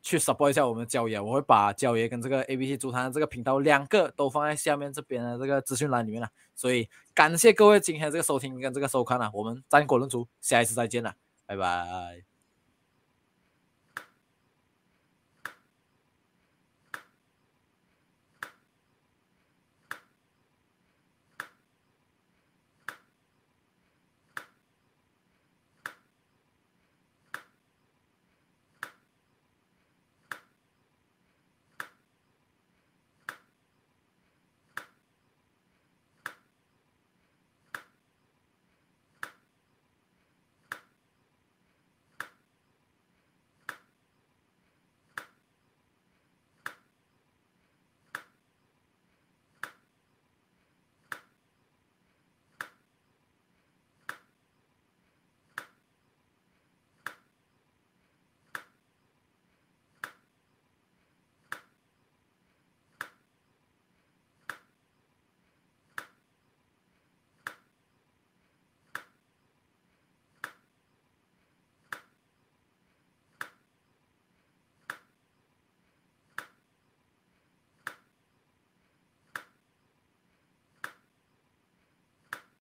A: 去 support 一下我们教爷。我会把教爷跟这个 A B C 主谈这个频道两个都放在下面这边的这个资讯栏里面了。所以感谢各位今天这个收听跟这个收看了，我们战果论足，下一次再见了，拜拜。